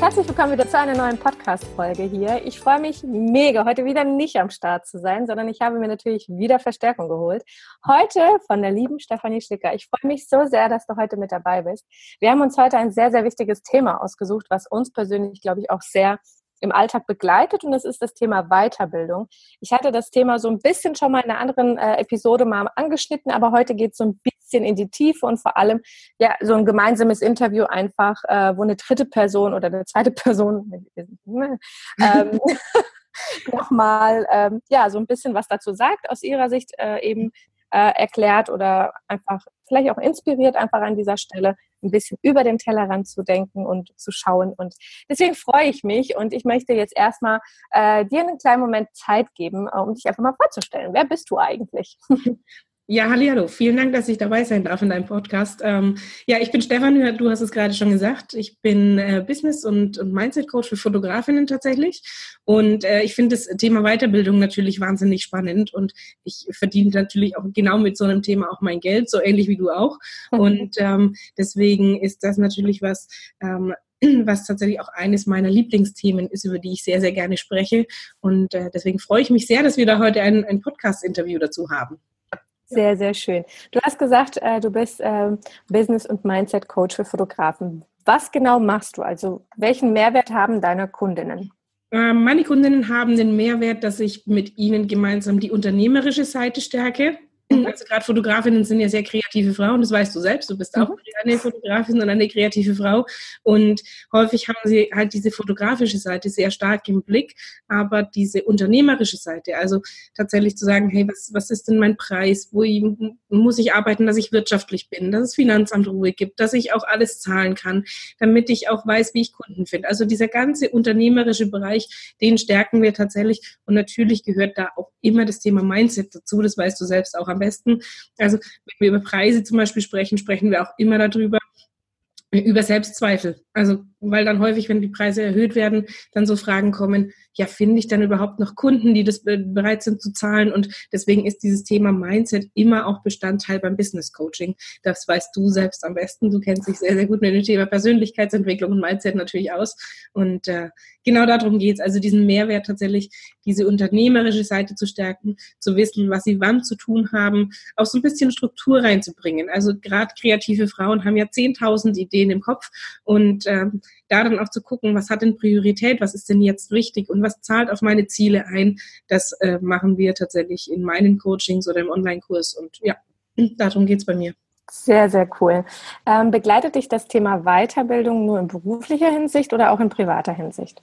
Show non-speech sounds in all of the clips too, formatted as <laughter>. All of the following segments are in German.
Herzlich willkommen wieder zu einer neuen Podcast-Folge hier. Ich freue mich mega, heute wieder nicht am Start zu sein, sondern ich habe mir natürlich wieder Verstärkung geholt. Heute von der lieben Stefanie Schlicker. Ich freue mich so sehr, dass du heute mit dabei bist. Wir haben uns heute ein sehr, sehr wichtiges Thema ausgesucht, was uns persönlich, glaube ich, auch sehr im Alltag begleitet und das ist das Thema Weiterbildung. Ich hatte das Thema so ein bisschen schon mal in einer anderen äh, Episode mal angeschnitten, aber heute geht es so ein bisschen in die Tiefe und vor allem ja so ein gemeinsames Interview einfach, äh, wo eine dritte Person oder eine zweite <laughs> Person <laughs> ähm, <laughs> nochmal ähm, ja so ein bisschen was dazu sagt aus ihrer Sicht äh, eben äh, erklärt oder einfach vielleicht auch inspiriert einfach an dieser Stelle ein bisschen über den Tellerrand zu denken und zu schauen. Und deswegen freue ich mich und ich möchte jetzt erstmal äh, dir einen kleinen Moment Zeit geben, äh, um dich einfach mal vorzustellen. Wer bist du eigentlich? <laughs> Ja, hallo, vielen Dank, dass ich dabei sein darf in deinem Podcast. Ähm, ja, ich bin Stefan, du hast es gerade schon gesagt. Ich bin äh, Business- und, und Mindset-Coach für Fotografinnen tatsächlich. Und äh, ich finde das Thema Weiterbildung natürlich wahnsinnig spannend und ich verdiene natürlich auch genau mit so einem Thema auch mein Geld, so ähnlich wie du auch. Und <laughs> ähm, deswegen ist das natürlich was, ähm, <clears throat> was tatsächlich auch eines meiner Lieblingsthemen ist, über die ich sehr, sehr gerne spreche. Und äh, deswegen freue ich mich sehr, dass wir da heute ein, ein Podcast-Interview dazu haben. Sehr, sehr schön. Du hast gesagt, äh, du bist äh, Business- und Mindset-Coach für Fotografen. Was genau machst du? Also welchen Mehrwert haben deine Kundinnen? Ähm, meine Kundinnen haben den Mehrwert, dass ich mit ihnen gemeinsam die unternehmerische Seite stärke. Also gerade Fotografinnen sind ja sehr kreative Frauen, das weißt du selbst. Du bist auch mhm. eine Fotografin und eine kreative Frau. Und häufig haben sie halt diese fotografische Seite sehr stark im Blick, aber diese unternehmerische Seite, also tatsächlich zu sagen, hey, was, was ist denn mein Preis? Wo ich, muss ich arbeiten, dass ich wirtschaftlich bin, dass es Finanzamt Ruhe gibt, dass ich auch alles zahlen kann, damit ich auch weiß, wie ich Kunden finde. Also dieser ganze unternehmerische Bereich, den stärken wir tatsächlich. Und natürlich gehört da auch immer das Thema Mindset dazu. Das weißt du selbst auch am besten. Also wenn wir über Preise zum Beispiel sprechen, sprechen wir auch immer darüber, über Selbstzweifel. Also, weil dann häufig, wenn die Preise erhöht werden, dann so Fragen kommen, ja, finde ich dann überhaupt noch Kunden, die das bereit sind zu zahlen? Und deswegen ist dieses Thema Mindset immer auch Bestandteil beim Business Coaching. Das weißt du selbst am besten. Du kennst dich sehr, sehr gut mit dem Thema Persönlichkeitsentwicklung und Mindset natürlich aus. Und äh, genau darum geht es. Also diesen Mehrwert tatsächlich, diese unternehmerische Seite zu stärken, zu wissen, was sie wann zu tun haben, auch so ein bisschen Struktur reinzubringen. Also gerade kreative Frauen haben ja 10.000 Ideen im Kopf und ähm, da dann auch zu gucken, was hat denn Priorität, was ist denn jetzt wichtig und was zahlt auf meine Ziele ein, das äh, machen wir tatsächlich in meinen Coachings oder im Online-Kurs und ja, darum geht es bei mir. Sehr, sehr cool. Ähm, begleitet dich das Thema Weiterbildung nur in beruflicher Hinsicht oder auch in privater Hinsicht?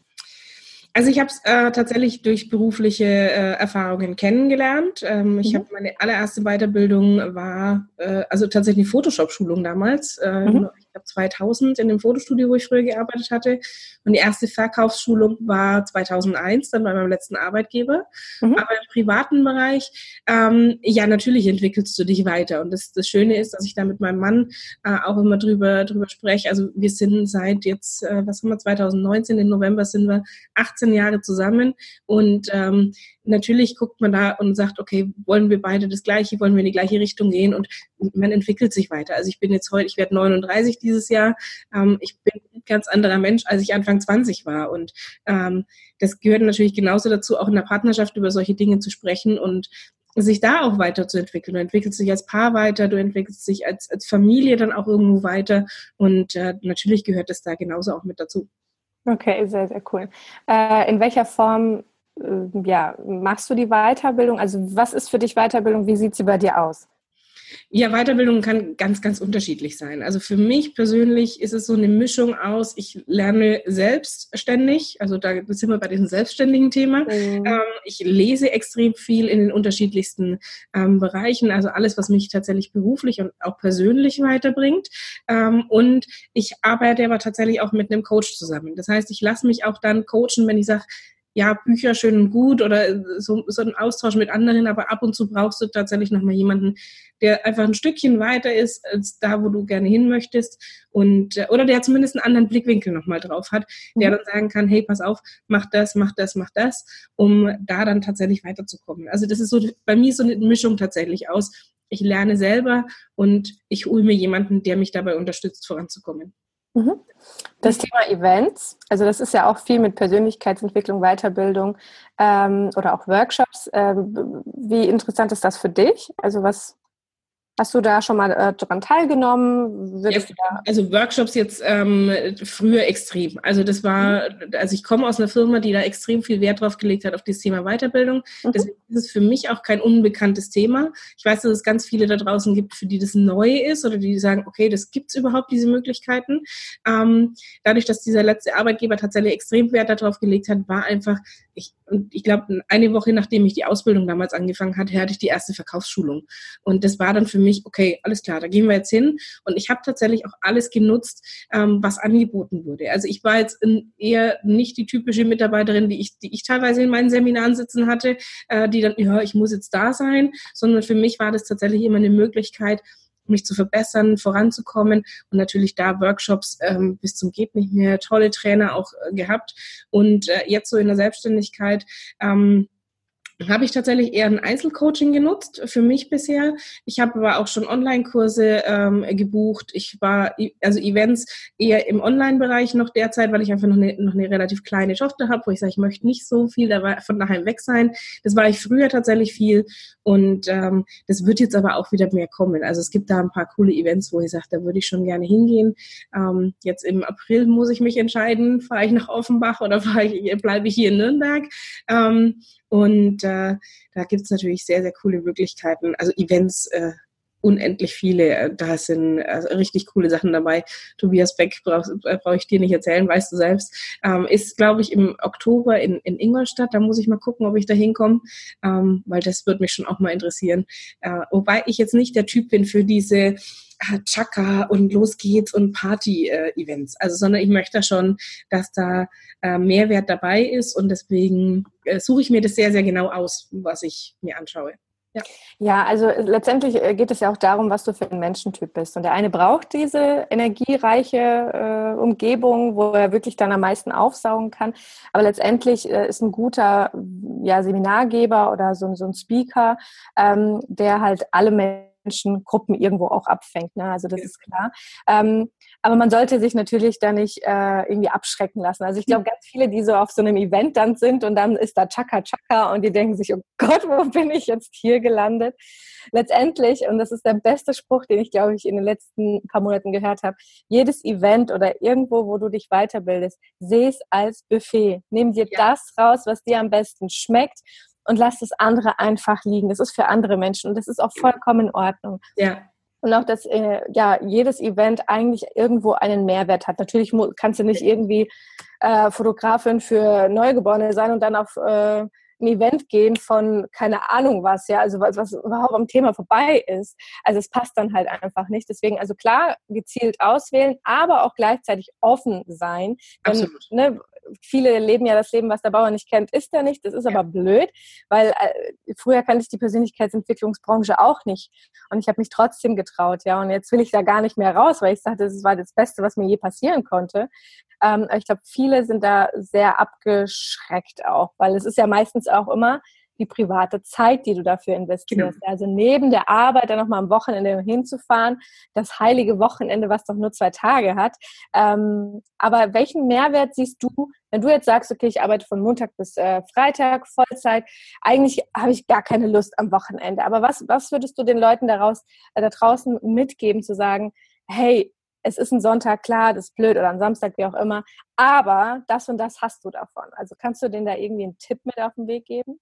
Also ich habe es äh, tatsächlich durch berufliche äh, Erfahrungen kennengelernt. Ähm, ich mhm. habe meine allererste Weiterbildung war äh, also tatsächlich eine Photoshop-Schulung damals. Äh, mhm. Glaube 2000 in dem Fotostudio, wo ich früher gearbeitet hatte. Und die erste Verkaufsschulung war 2001, dann bei meinem letzten Arbeitgeber. Mhm. Aber im privaten Bereich, ähm, ja natürlich entwickelst du dich weiter. Und das, das Schöne ist, dass ich da mit meinem Mann äh, auch immer drüber drüber spreche. Also wir sind seit jetzt, äh, was haben wir 2019 im November sind wir 18 18 Jahre zusammen und ähm, natürlich guckt man da und sagt, okay, wollen wir beide das Gleiche, wollen wir in die gleiche Richtung gehen und man entwickelt sich weiter. Also ich bin jetzt heute, ich werde 39 dieses Jahr, ähm, ich bin ein ganz anderer Mensch, als ich Anfang 20 war und ähm, das gehört natürlich genauso dazu, auch in der Partnerschaft über solche Dinge zu sprechen und sich da auch weiterzuentwickeln. Du entwickelst dich als Paar weiter, du entwickelst dich als, als Familie dann auch irgendwo weiter und äh, natürlich gehört das da genauso auch mit dazu. Okay, sehr, sehr cool. Äh, in welcher Form ja, machst du die Weiterbildung? Also was ist für dich Weiterbildung? Wie sieht sie bei dir aus? Ja, Weiterbildung kann ganz, ganz unterschiedlich sein. Also für mich persönlich ist es so eine Mischung aus, ich lerne selbstständig, also da sind wir bei diesem selbstständigen Thema. Mhm. Ähm, ich lese extrem viel in den unterschiedlichsten ähm, Bereichen, also alles, was mich tatsächlich beruflich und auch persönlich weiterbringt. Ähm, und ich arbeite aber tatsächlich auch mit einem Coach zusammen. Das heißt, ich lasse mich auch dann coachen, wenn ich sage, ja, Bücher schön und gut oder so, so ein Austausch mit anderen, aber ab und zu brauchst du tatsächlich nochmal jemanden, der einfach ein Stückchen weiter ist als da, wo du gerne hin möchtest und äh, oder der zumindest einen anderen Blickwinkel nochmal drauf hat, der mhm. dann sagen kann, hey, pass auf, mach das, mach das, mach das, um da dann tatsächlich weiterzukommen. Also das ist so bei mir so eine Mischung tatsächlich aus. Ich lerne selber und ich hole mir jemanden, der mich dabei unterstützt, voranzukommen. Mhm. Das Thema Events, also das ist ja auch viel mit Persönlichkeitsentwicklung, Weiterbildung ähm, oder auch Workshops. Ähm, wie interessant ist das für dich? Also was, Hast du da schon mal äh, daran teilgenommen? Ja, also Workshops jetzt ähm, früher extrem. Also das war, also ich komme aus einer Firma, die da extrem viel Wert drauf gelegt hat auf das Thema Weiterbildung. Mhm. Deswegen ist es für mich auch kein unbekanntes Thema. Ich weiß, dass es ganz viele da draußen gibt, für die das neu ist oder die sagen, okay, das gibt's überhaupt, diese Möglichkeiten. Ähm, dadurch, dass dieser letzte Arbeitgeber tatsächlich extrem Wert darauf gelegt hat, war einfach, ich, ich glaube, eine Woche nachdem ich die Ausbildung damals angefangen hatte, hatte ich die erste Verkaufsschulung. Und das war dann für mich okay, alles klar, da gehen wir jetzt hin. Und ich habe tatsächlich auch alles genutzt, ähm, was angeboten wurde. Also ich war jetzt eher nicht die typische Mitarbeiterin, die ich, die ich teilweise in meinen Seminaren sitzen hatte, äh, die dann, ja, ich muss jetzt da sein, sondern für mich war das tatsächlich immer eine Möglichkeit, mich zu verbessern, voranzukommen. Und natürlich da Workshops ähm, bis zum geht nicht mehr, tolle Trainer auch äh, gehabt. Und äh, jetzt so in der Selbstständigkeit ähm, habe ich tatsächlich eher ein Einzelcoaching genutzt für mich bisher. Ich habe aber auch schon Online-Kurse ähm, gebucht. Ich war also Events eher im Online-Bereich noch derzeit, weil ich einfach noch eine, noch eine relativ kleine Tochter habe, wo ich sage, ich möchte nicht so viel von daheim weg sein. Das war ich früher tatsächlich viel und ähm, das wird jetzt aber auch wieder mehr kommen. Also es gibt da ein paar coole Events, wo ich sage, da würde ich schon gerne hingehen. Ähm, jetzt im April muss ich mich entscheiden, fahre ich nach Offenbach oder ich, bleibe ich hier in Nürnberg. Ähm, und äh, da gibt es natürlich sehr, sehr coole Möglichkeiten. Also Events, äh, unendlich viele. Da sind also richtig coole Sachen dabei. Tobias Beck brauche äh, brauch ich dir nicht erzählen, weißt du selbst. Ähm, ist, glaube ich, im Oktober in, in Ingolstadt. Da muss ich mal gucken, ob ich da hinkomme, ähm, weil das würde mich schon auch mal interessieren. Äh, wobei ich jetzt nicht der Typ bin für diese Chaka und los geht's und Party-Events. also, sondern ich möchte schon, dass da äh, Mehrwert dabei ist und deswegen äh, suche ich mir das sehr, sehr genau aus, was ich mir anschaue. Ja. ja, also äh, letztendlich geht es ja auch darum, was du für ein Menschentyp bist. Und der eine braucht diese energiereiche äh, Umgebung, wo er wirklich dann am meisten aufsaugen kann. Aber letztendlich äh, ist ein guter ja, Seminargeber oder so, so ein Speaker, ähm, der halt alle Menschen Menschengruppen irgendwo auch abfängt. Ne? Also das ja. ist klar. Ähm, aber man sollte sich natürlich da nicht äh, irgendwie abschrecken lassen. Also ich glaube, ganz viele, die so auf so einem Event dann sind und dann ist da Chaka Chaka und die denken sich, oh Gott, wo bin ich jetzt hier gelandet? Letztendlich, und das ist der beste Spruch, den ich, glaube ich, in den letzten paar Monaten gehört habe, jedes Event oder irgendwo, wo du dich weiterbildest, seh es als Buffet. Nimm dir ja. das raus, was dir am besten schmeckt und lass das andere einfach liegen. Das ist für andere Menschen und das ist auch vollkommen in Ordnung. Ja. Und auch, dass äh, ja jedes Event eigentlich irgendwo einen Mehrwert hat. Natürlich kannst du nicht irgendwie äh, Fotografin für Neugeborene sein und dann auf äh, ein Event gehen von keine Ahnung was, ja, also was, was überhaupt am Thema vorbei ist. Also es passt dann halt einfach nicht. Deswegen, also klar, gezielt auswählen, aber auch gleichzeitig offen sein. Denn, Absolut. Ne, viele leben ja das Leben, was der Bauer nicht kennt, ist er nicht. Das ist aber blöd, weil äh, früher kannte ich die Persönlichkeitsentwicklungsbranche auch nicht. Und ich habe mich trotzdem getraut, ja. Und jetzt will ich da gar nicht mehr raus, weil ich sagte, das war das Beste, was mir je passieren konnte. Ähm, ich glaube, viele sind da sehr abgeschreckt auch, weil es ist ja meistens auch immer die private Zeit, die du dafür investierst. Genau. Also neben der Arbeit dann nochmal am Wochenende hinzufahren, das heilige Wochenende, was doch nur zwei Tage hat. Ähm, aber welchen Mehrwert siehst du, wenn du jetzt sagst, okay, ich arbeite von Montag bis äh, Freitag Vollzeit, eigentlich habe ich gar keine Lust am Wochenende. Aber was, was würdest du den Leuten daraus, äh, da draußen mitgeben, zu sagen, hey, es ist ein Sonntag, klar, das ist blöd oder ein Samstag, wie auch immer, aber das und das hast du davon. Also kannst du denen da irgendwie einen Tipp mit auf den Weg geben?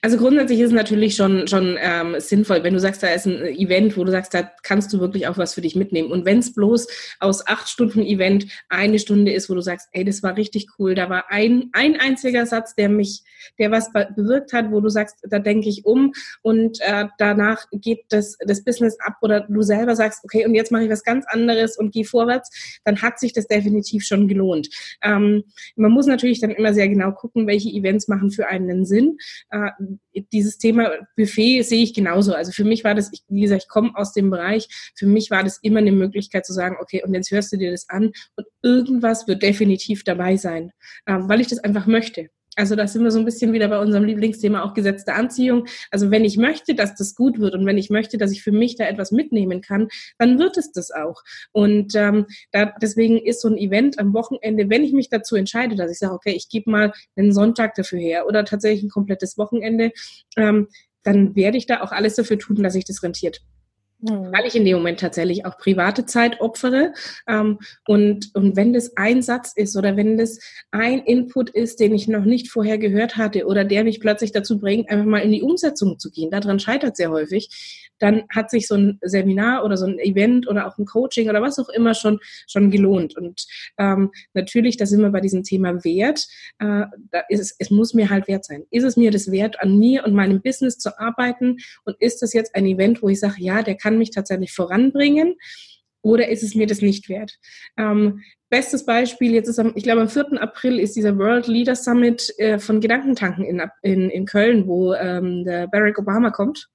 Also grundsätzlich ist es natürlich schon, schon ähm, sinnvoll, wenn du sagst, da ist ein Event, wo du sagst, da kannst du wirklich auch was für dich mitnehmen. Und wenn es bloß aus acht Stunden Event eine Stunde ist, wo du sagst, ey, das war richtig cool, da war ein, ein einziger Satz, der mich, der was bewirkt hat, wo du sagst, da denke ich um und äh, danach geht das, das Business ab oder du selber sagst, okay, und jetzt mache ich was ganz anderes und gehe vorwärts, dann hat sich das definitiv schon gelohnt. Ähm, man muss natürlich dann immer sehr genau gucken, welche Events machen für einen Sinn äh, dieses Thema Buffet sehe ich genauso. Also für mich war das, ich, wie gesagt, ich komme aus dem Bereich, für mich war das immer eine Möglichkeit zu sagen, okay, und jetzt hörst du dir das an und irgendwas wird definitiv dabei sein, äh, weil ich das einfach möchte. Also da sind wir so ein bisschen wieder bei unserem Lieblingsthema auch gesetzte Anziehung. Also wenn ich möchte, dass das gut wird und wenn ich möchte, dass ich für mich da etwas mitnehmen kann, dann wird es das auch. Und ähm, da, deswegen ist so ein Event am Wochenende, wenn ich mich dazu entscheide, dass ich sage, okay, ich gebe mal einen Sonntag dafür her oder tatsächlich ein komplettes Wochenende, ähm, dann werde ich da auch alles dafür tun, dass sich das rentiert. Mhm. Weil ich in dem Moment tatsächlich auch private Zeit opfere. Ähm, und, und wenn das ein Satz ist oder wenn das ein Input ist, den ich noch nicht vorher gehört hatte oder der mich plötzlich dazu bringt, einfach mal in die Umsetzung zu gehen, daran scheitert sehr häufig, dann hat sich so ein Seminar oder so ein Event oder auch ein Coaching oder was auch immer schon, schon gelohnt. Und ähm, natürlich, da sind wir bei diesem Thema Wert. Äh, da ist es, es muss mir halt wert sein. Ist es mir das wert, an mir und meinem Business zu arbeiten? Und ist das jetzt ein Event, wo ich sage, ja, der kann mich tatsächlich voranbringen? Oder ist es mir das nicht wert? Ähm, bestes Beispiel, jetzt ist am, ich glaube, am 4. April ist dieser World Leader Summit äh, von Gedankentanken in, in, in Köln, wo ähm, der Barack Obama kommt.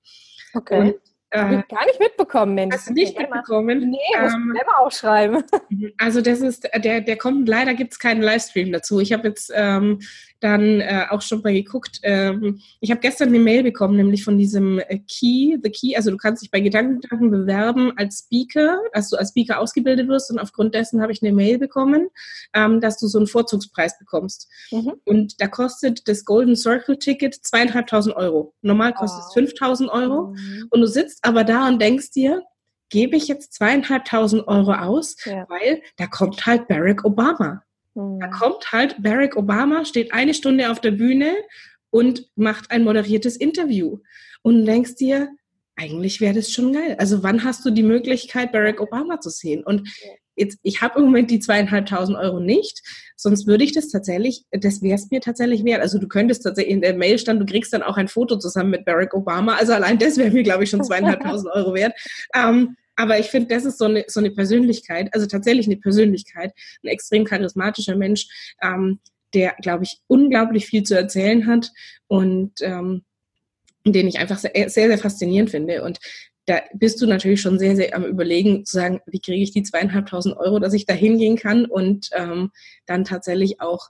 Okay. Und ich gar nicht mitbekommen, Mensch. Hast du nicht mitbekommen? Nee, muss ähm, selber aufschreiben. <laughs> Also das ist, der, der kommt, leider gibt es keinen Livestream dazu. Ich habe jetzt ähm, dann äh, auch schon mal geguckt. Ähm, ich habe gestern eine Mail bekommen, nämlich von diesem äh, Key, The Key. Also du kannst dich bei Gedankentanken bewerben als Speaker, dass du als Speaker ausgebildet wirst. Und aufgrund dessen habe ich eine Mail bekommen, ähm, dass du so einen Vorzugspreis bekommst. Mhm. Und da kostet das Golden Circle Ticket zweieinhalbtausend Euro. Normal kostet es 5000 Euro. Mhm. Und du sitzt aber da und denkst dir, gebe ich jetzt zweieinhalbtausend Euro aus, ja. weil da kommt halt Barack Obama. Da hm. kommt halt Barack Obama, steht eine Stunde auf der Bühne und macht ein moderiertes Interview. Und denkst dir, eigentlich wäre das schon geil. Also wann hast du die Möglichkeit, Barack Obama zu sehen? Und jetzt, ich habe im Moment die zweieinhalbtausend Euro nicht, sonst würde ich das tatsächlich, das wäre es mir tatsächlich wert. Also du könntest tatsächlich in der Mail stand, du kriegst dann auch ein Foto zusammen mit Barack Obama. Also allein das wäre mir, glaube ich, schon zweieinhalbtausend Euro wert. Ähm, aber ich finde, das ist so eine, so eine Persönlichkeit, also tatsächlich eine Persönlichkeit, ein extrem charismatischer Mensch, ähm, der, glaube ich, unglaublich viel zu erzählen hat und ähm, den ich einfach sehr, sehr, sehr faszinierend finde. Und da bist du natürlich schon sehr, sehr am Überlegen, zu sagen, wie kriege ich die zweieinhalbtausend Euro, dass ich da hingehen kann und ähm, dann tatsächlich auch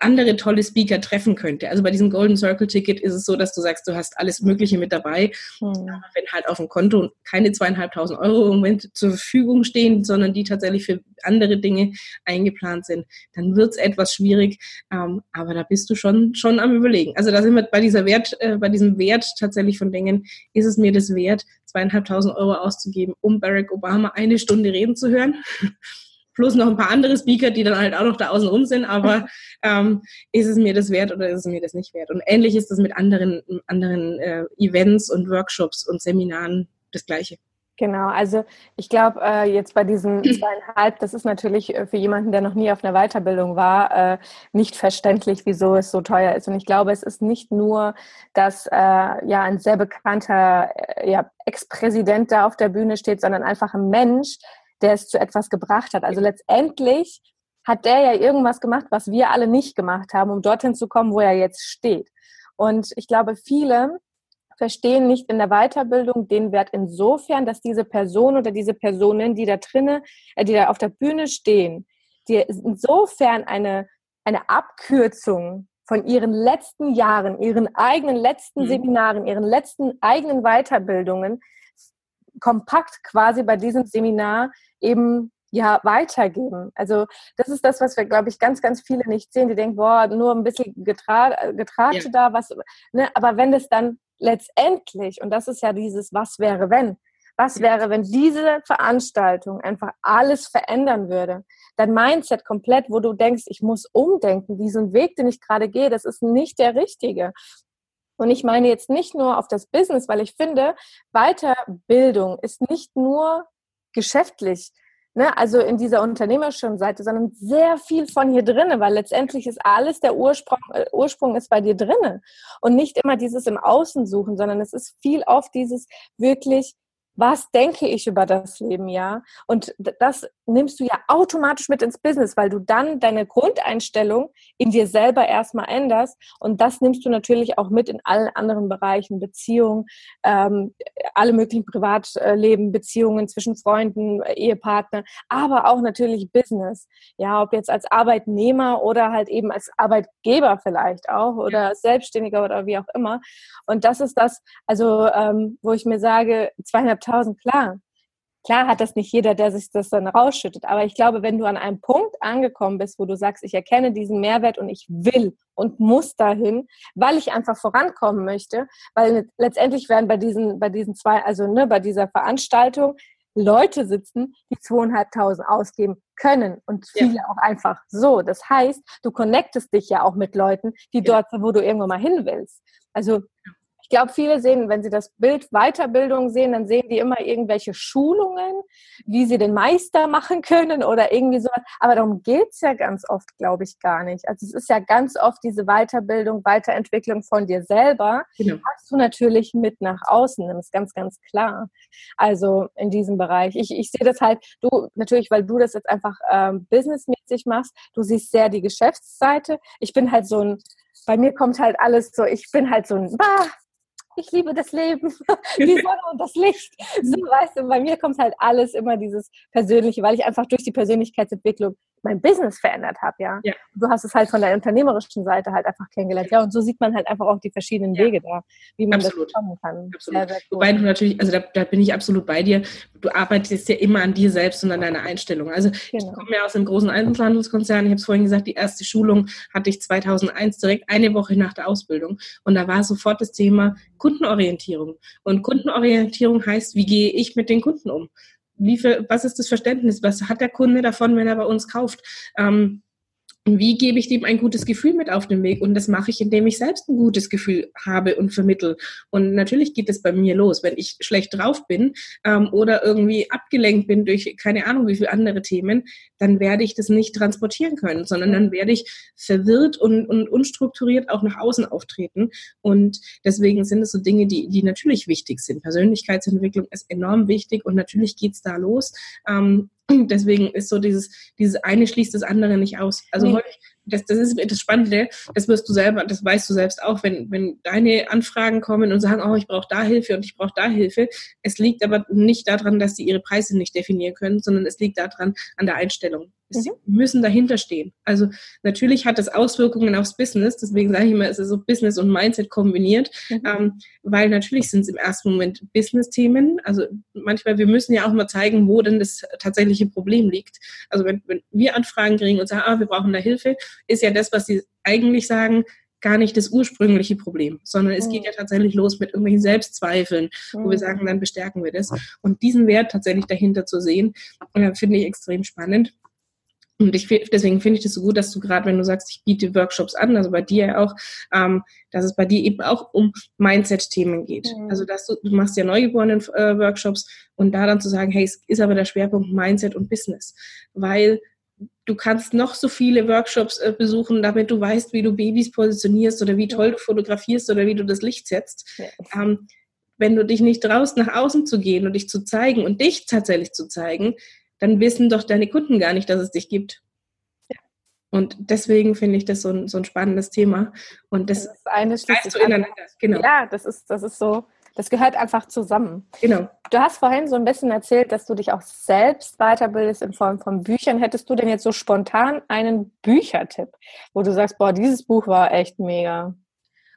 andere tolle Speaker treffen könnte. Also bei diesem Golden Circle Ticket ist es so, dass du sagst, du hast alles Mögliche mit dabei. Mhm. Aber wenn halt auf dem Konto keine zweieinhalbtausend Euro im Moment zur Verfügung stehen, sondern die tatsächlich für andere Dinge eingeplant sind, dann wird es etwas schwierig. Ähm, aber da bist du schon, schon am Überlegen. Also da sind wir bei dieser Wert, äh, bei diesem Wert tatsächlich von Dingen, ist es mir das wert, zweieinhalbtausend Euro auszugeben, um Barack Obama eine Stunde reden zu hören? Plus noch ein paar andere Speaker, die dann halt auch noch da außen rum sind, aber <laughs> ähm, ist es mir das wert oder ist es mir das nicht wert? Und ähnlich ist das mit anderen, anderen äh, Events und Workshops und Seminaren das Gleiche. Genau, also ich glaube, äh, jetzt bei diesen <clears throat> zweieinhalb, das ist natürlich äh, für jemanden, der noch nie auf einer Weiterbildung war, äh, nicht verständlich, wieso es so teuer ist. Und ich glaube, es ist nicht nur, dass äh, ja ein sehr bekannter äh, ja, Ex-Präsident da auf der Bühne steht, sondern einfach ein Mensch, der es zu etwas gebracht hat. Also letztendlich hat der ja irgendwas gemacht, was wir alle nicht gemacht haben, um dorthin zu kommen, wo er jetzt steht. Und ich glaube, viele verstehen nicht in der Weiterbildung den Wert insofern, dass diese Person oder diese Personen, die da drinnen, äh, die da auf der Bühne stehen, die insofern eine, eine Abkürzung von ihren letzten Jahren, ihren eigenen letzten mhm. Seminaren, ihren letzten eigenen Weiterbildungen kompakt quasi bei diesem Seminar eben ja weitergeben. Also das ist das, was wir, glaube ich, ganz, ganz viele nicht sehen. Die denken, boah, nur ein bisschen Getra Getratsche ja. da, was, ne? aber wenn das dann letztendlich, und das ist ja dieses Was wäre wenn, was wäre, wenn diese Veranstaltung einfach alles verändern würde? Dein Mindset komplett, wo du denkst, ich muss umdenken, diesen Weg, den ich gerade gehe, das ist nicht der richtige. Und ich meine jetzt nicht nur auf das Business, weil ich finde, Weiterbildung ist nicht nur geschäftlich, ne, also in dieser unternehmerischen Seite, sondern sehr viel von hier drinnen, weil letztendlich ist alles der Ursprung, äh, Ursprung ist bei dir drinnen und nicht immer dieses im Außen suchen, sondern es ist viel oft dieses wirklich was denke ich über das Leben, ja? Und das nimmst du ja automatisch mit ins Business, weil du dann deine Grundeinstellung in dir selber erstmal änderst. Und das nimmst du natürlich auch mit in allen anderen Bereichen, Beziehungen, ähm, alle möglichen Privatleben, Beziehungen zwischen Freunden, Ehepartner, aber auch natürlich Business. Ja, ob jetzt als Arbeitnehmer oder halt eben als Arbeitgeber vielleicht auch oder. Selbstständiger oder wie auch immer. Und das ist das, also ähm, wo ich mir sage, zweieinhalb 100.000, klar. Klar hat das nicht jeder, der sich das dann rausschüttet. Aber ich glaube, wenn du an einem Punkt angekommen bist, wo du sagst, ich erkenne diesen Mehrwert und ich will und muss dahin, weil ich einfach vorankommen möchte, weil letztendlich werden bei diesen, bei diesen zwei, also ne, bei dieser Veranstaltung Leute sitzen, die zweieinhalbtausend ausgeben können und viele ja. auch einfach so. Das heißt, du connectest dich ja auch mit Leuten, die ja. dort, wo du irgendwo mal hin willst. Also ich glaube, viele sehen, wenn sie das Bild Weiterbildung sehen, dann sehen die immer irgendwelche Schulungen, wie sie den Meister machen können oder irgendwie sowas. Aber darum geht's ja ganz oft, glaube ich, gar nicht. Also es ist ja ganz oft diese Weiterbildung, Weiterentwicklung von dir selber, genau. was du natürlich mit nach außen nimmst, ganz, ganz klar. Also in diesem Bereich. Ich, ich sehe das halt, du natürlich, weil du das jetzt einfach ähm, businessmäßig machst, du siehst sehr die Geschäftsseite. Ich bin halt so ein bei mir kommt halt alles so, ich bin halt so ein, bah, ich liebe das Leben, <laughs> die Sonne und das Licht. So, <laughs> weißt du, bei mir kommt halt alles immer dieses Persönliche, weil ich einfach durch die Persönlichkeitsentwicklung mein Business verändert habe, ja? ja. Du hast es halt von der unternehmerischen Seite halt einfach kennengelernt. Ja, und so sieht man halt einfach auch die verschiedenen ja. Wege da, wie man absolut. das kommen kann. Absolut. Sehr, sehr cool. Wobei du natürlich, also da, da, bin ich absolut bei dir, du arbeitest ja immer an dir selbst und an deiner Einstellung. Also genau. ich komme ja aus einem großen Einzelhandelskonzern, ich habe es vorhin gesagt, die erste Schulung hatte ich 2001, direkt eine Woche nach der Ausbildung. Und da war sofort das Thema Kundenorientierung. Und Kundenorientierung heißt, wie gehe ich mit den Kunden um? Wie viel, was ist das Verständnis? Was hat der Kunde davon, wenn er bei uns kauft? Ähm, wie gebe ich dem ein gutes Gefühl mit auf den Weg? Und das mache ich, indem ich selbst ein gutes Gefühl habe und vermittel. Und natürlich geht es bei mir los, wenn ich schlecht drauf bin ähm, oder irgendwie abgelenkt bin durch keine Ahnung wie viele andere Themen, dann werde ich das nicht transportieren können, sondern dann werde ich verwirrt und, und unstrukturiert auch nach außen auftreten. Und deswegen sind es so Dinge, die, die natürlich wichtig sind. Persönlichkeitsentwicklung ist enorm wichtig und natürlich geht es da los. Ähm, <clears throat> Deswegen ist so dieses, dieses eine schließt das andere nicht aus. Also nee. häufig, das, das ist das Spannende, das wirst du selber, das weißt du selbst auch, wenn, wenn deine Anfragen kommen und sagen, oh, ich brauche da Hilfe und ich brauche da Hilfe. Es liegt aber nicht daran, dass sie ihre Preise nicht definieren können, sondern es liegt daran an der Einstellung. Sie mhm. müssen dahinter stehen. Also natürlich hat das Auswirkungen aufs Business, deswegen sage ich immer, es ist so Business und Mindset kombiniert, mhm. ähm, weil natürlich sind es im ersten Moment Business-Themen. Also manchmal, wir müssen ja auch mal zeigen, wo denn das tatsächliche Problem liegt. Also wenn, wenn wir Anfragen kriegen und sagen, ah, wir brauchen da Hilfe, ist ja das, was sie eigentlich sagen, gar nicht das ursprüngliche Problem, sondern es geht mhm. ja tatsächlich los mit irgendwelchen Selbstzweifeln, wo wir mhm. sagen, dann bestärken wir das. Und diesen Wert tatsächlich dahinter zu sehen, äh, finde ich extrem spannend. Und ich, deswegen finde ich das so gut, dass du gerade, wenn du sagst, ich biete Workshops an, also bei dir auch, ähm, dass es bei dir eben auch um Mindset-Themen geht. Mhm. Also dass du, du machst ja neugeborenen äh, Workshops und da dann zu sagen, hey, es ist aber der Schwerpunkt Mindset und Business, weil du kannst noch so viele Workshops äh, besuchen, damit du weißt, wie du Babys positionierst oder wie toll du fotografierst oder wie du das Licht setzt. Ja. Ähm, wenn du dich nicht traust, nach außen zu gehen und dich zu zeigen und dich tatsächlich zu zeigen, dann wissen doch deine Kunden gar nicht, dass es dich gibt. Und deswegen finde ich das so ein, so ein spannendes Thema. Und das, das ist eine schließt so ineinander. Genau. Ja, das ist, das ist so, das gehört einfach zusammen. Genau. Du hast vorhin so ein bisschen erzählt, dass du dich auch selbst weiterbildest in Form von Büchern. Hättest du denn jetzt so spontan einen Büchertipp, wo du sagst, boah, dieses Buch war echt mega?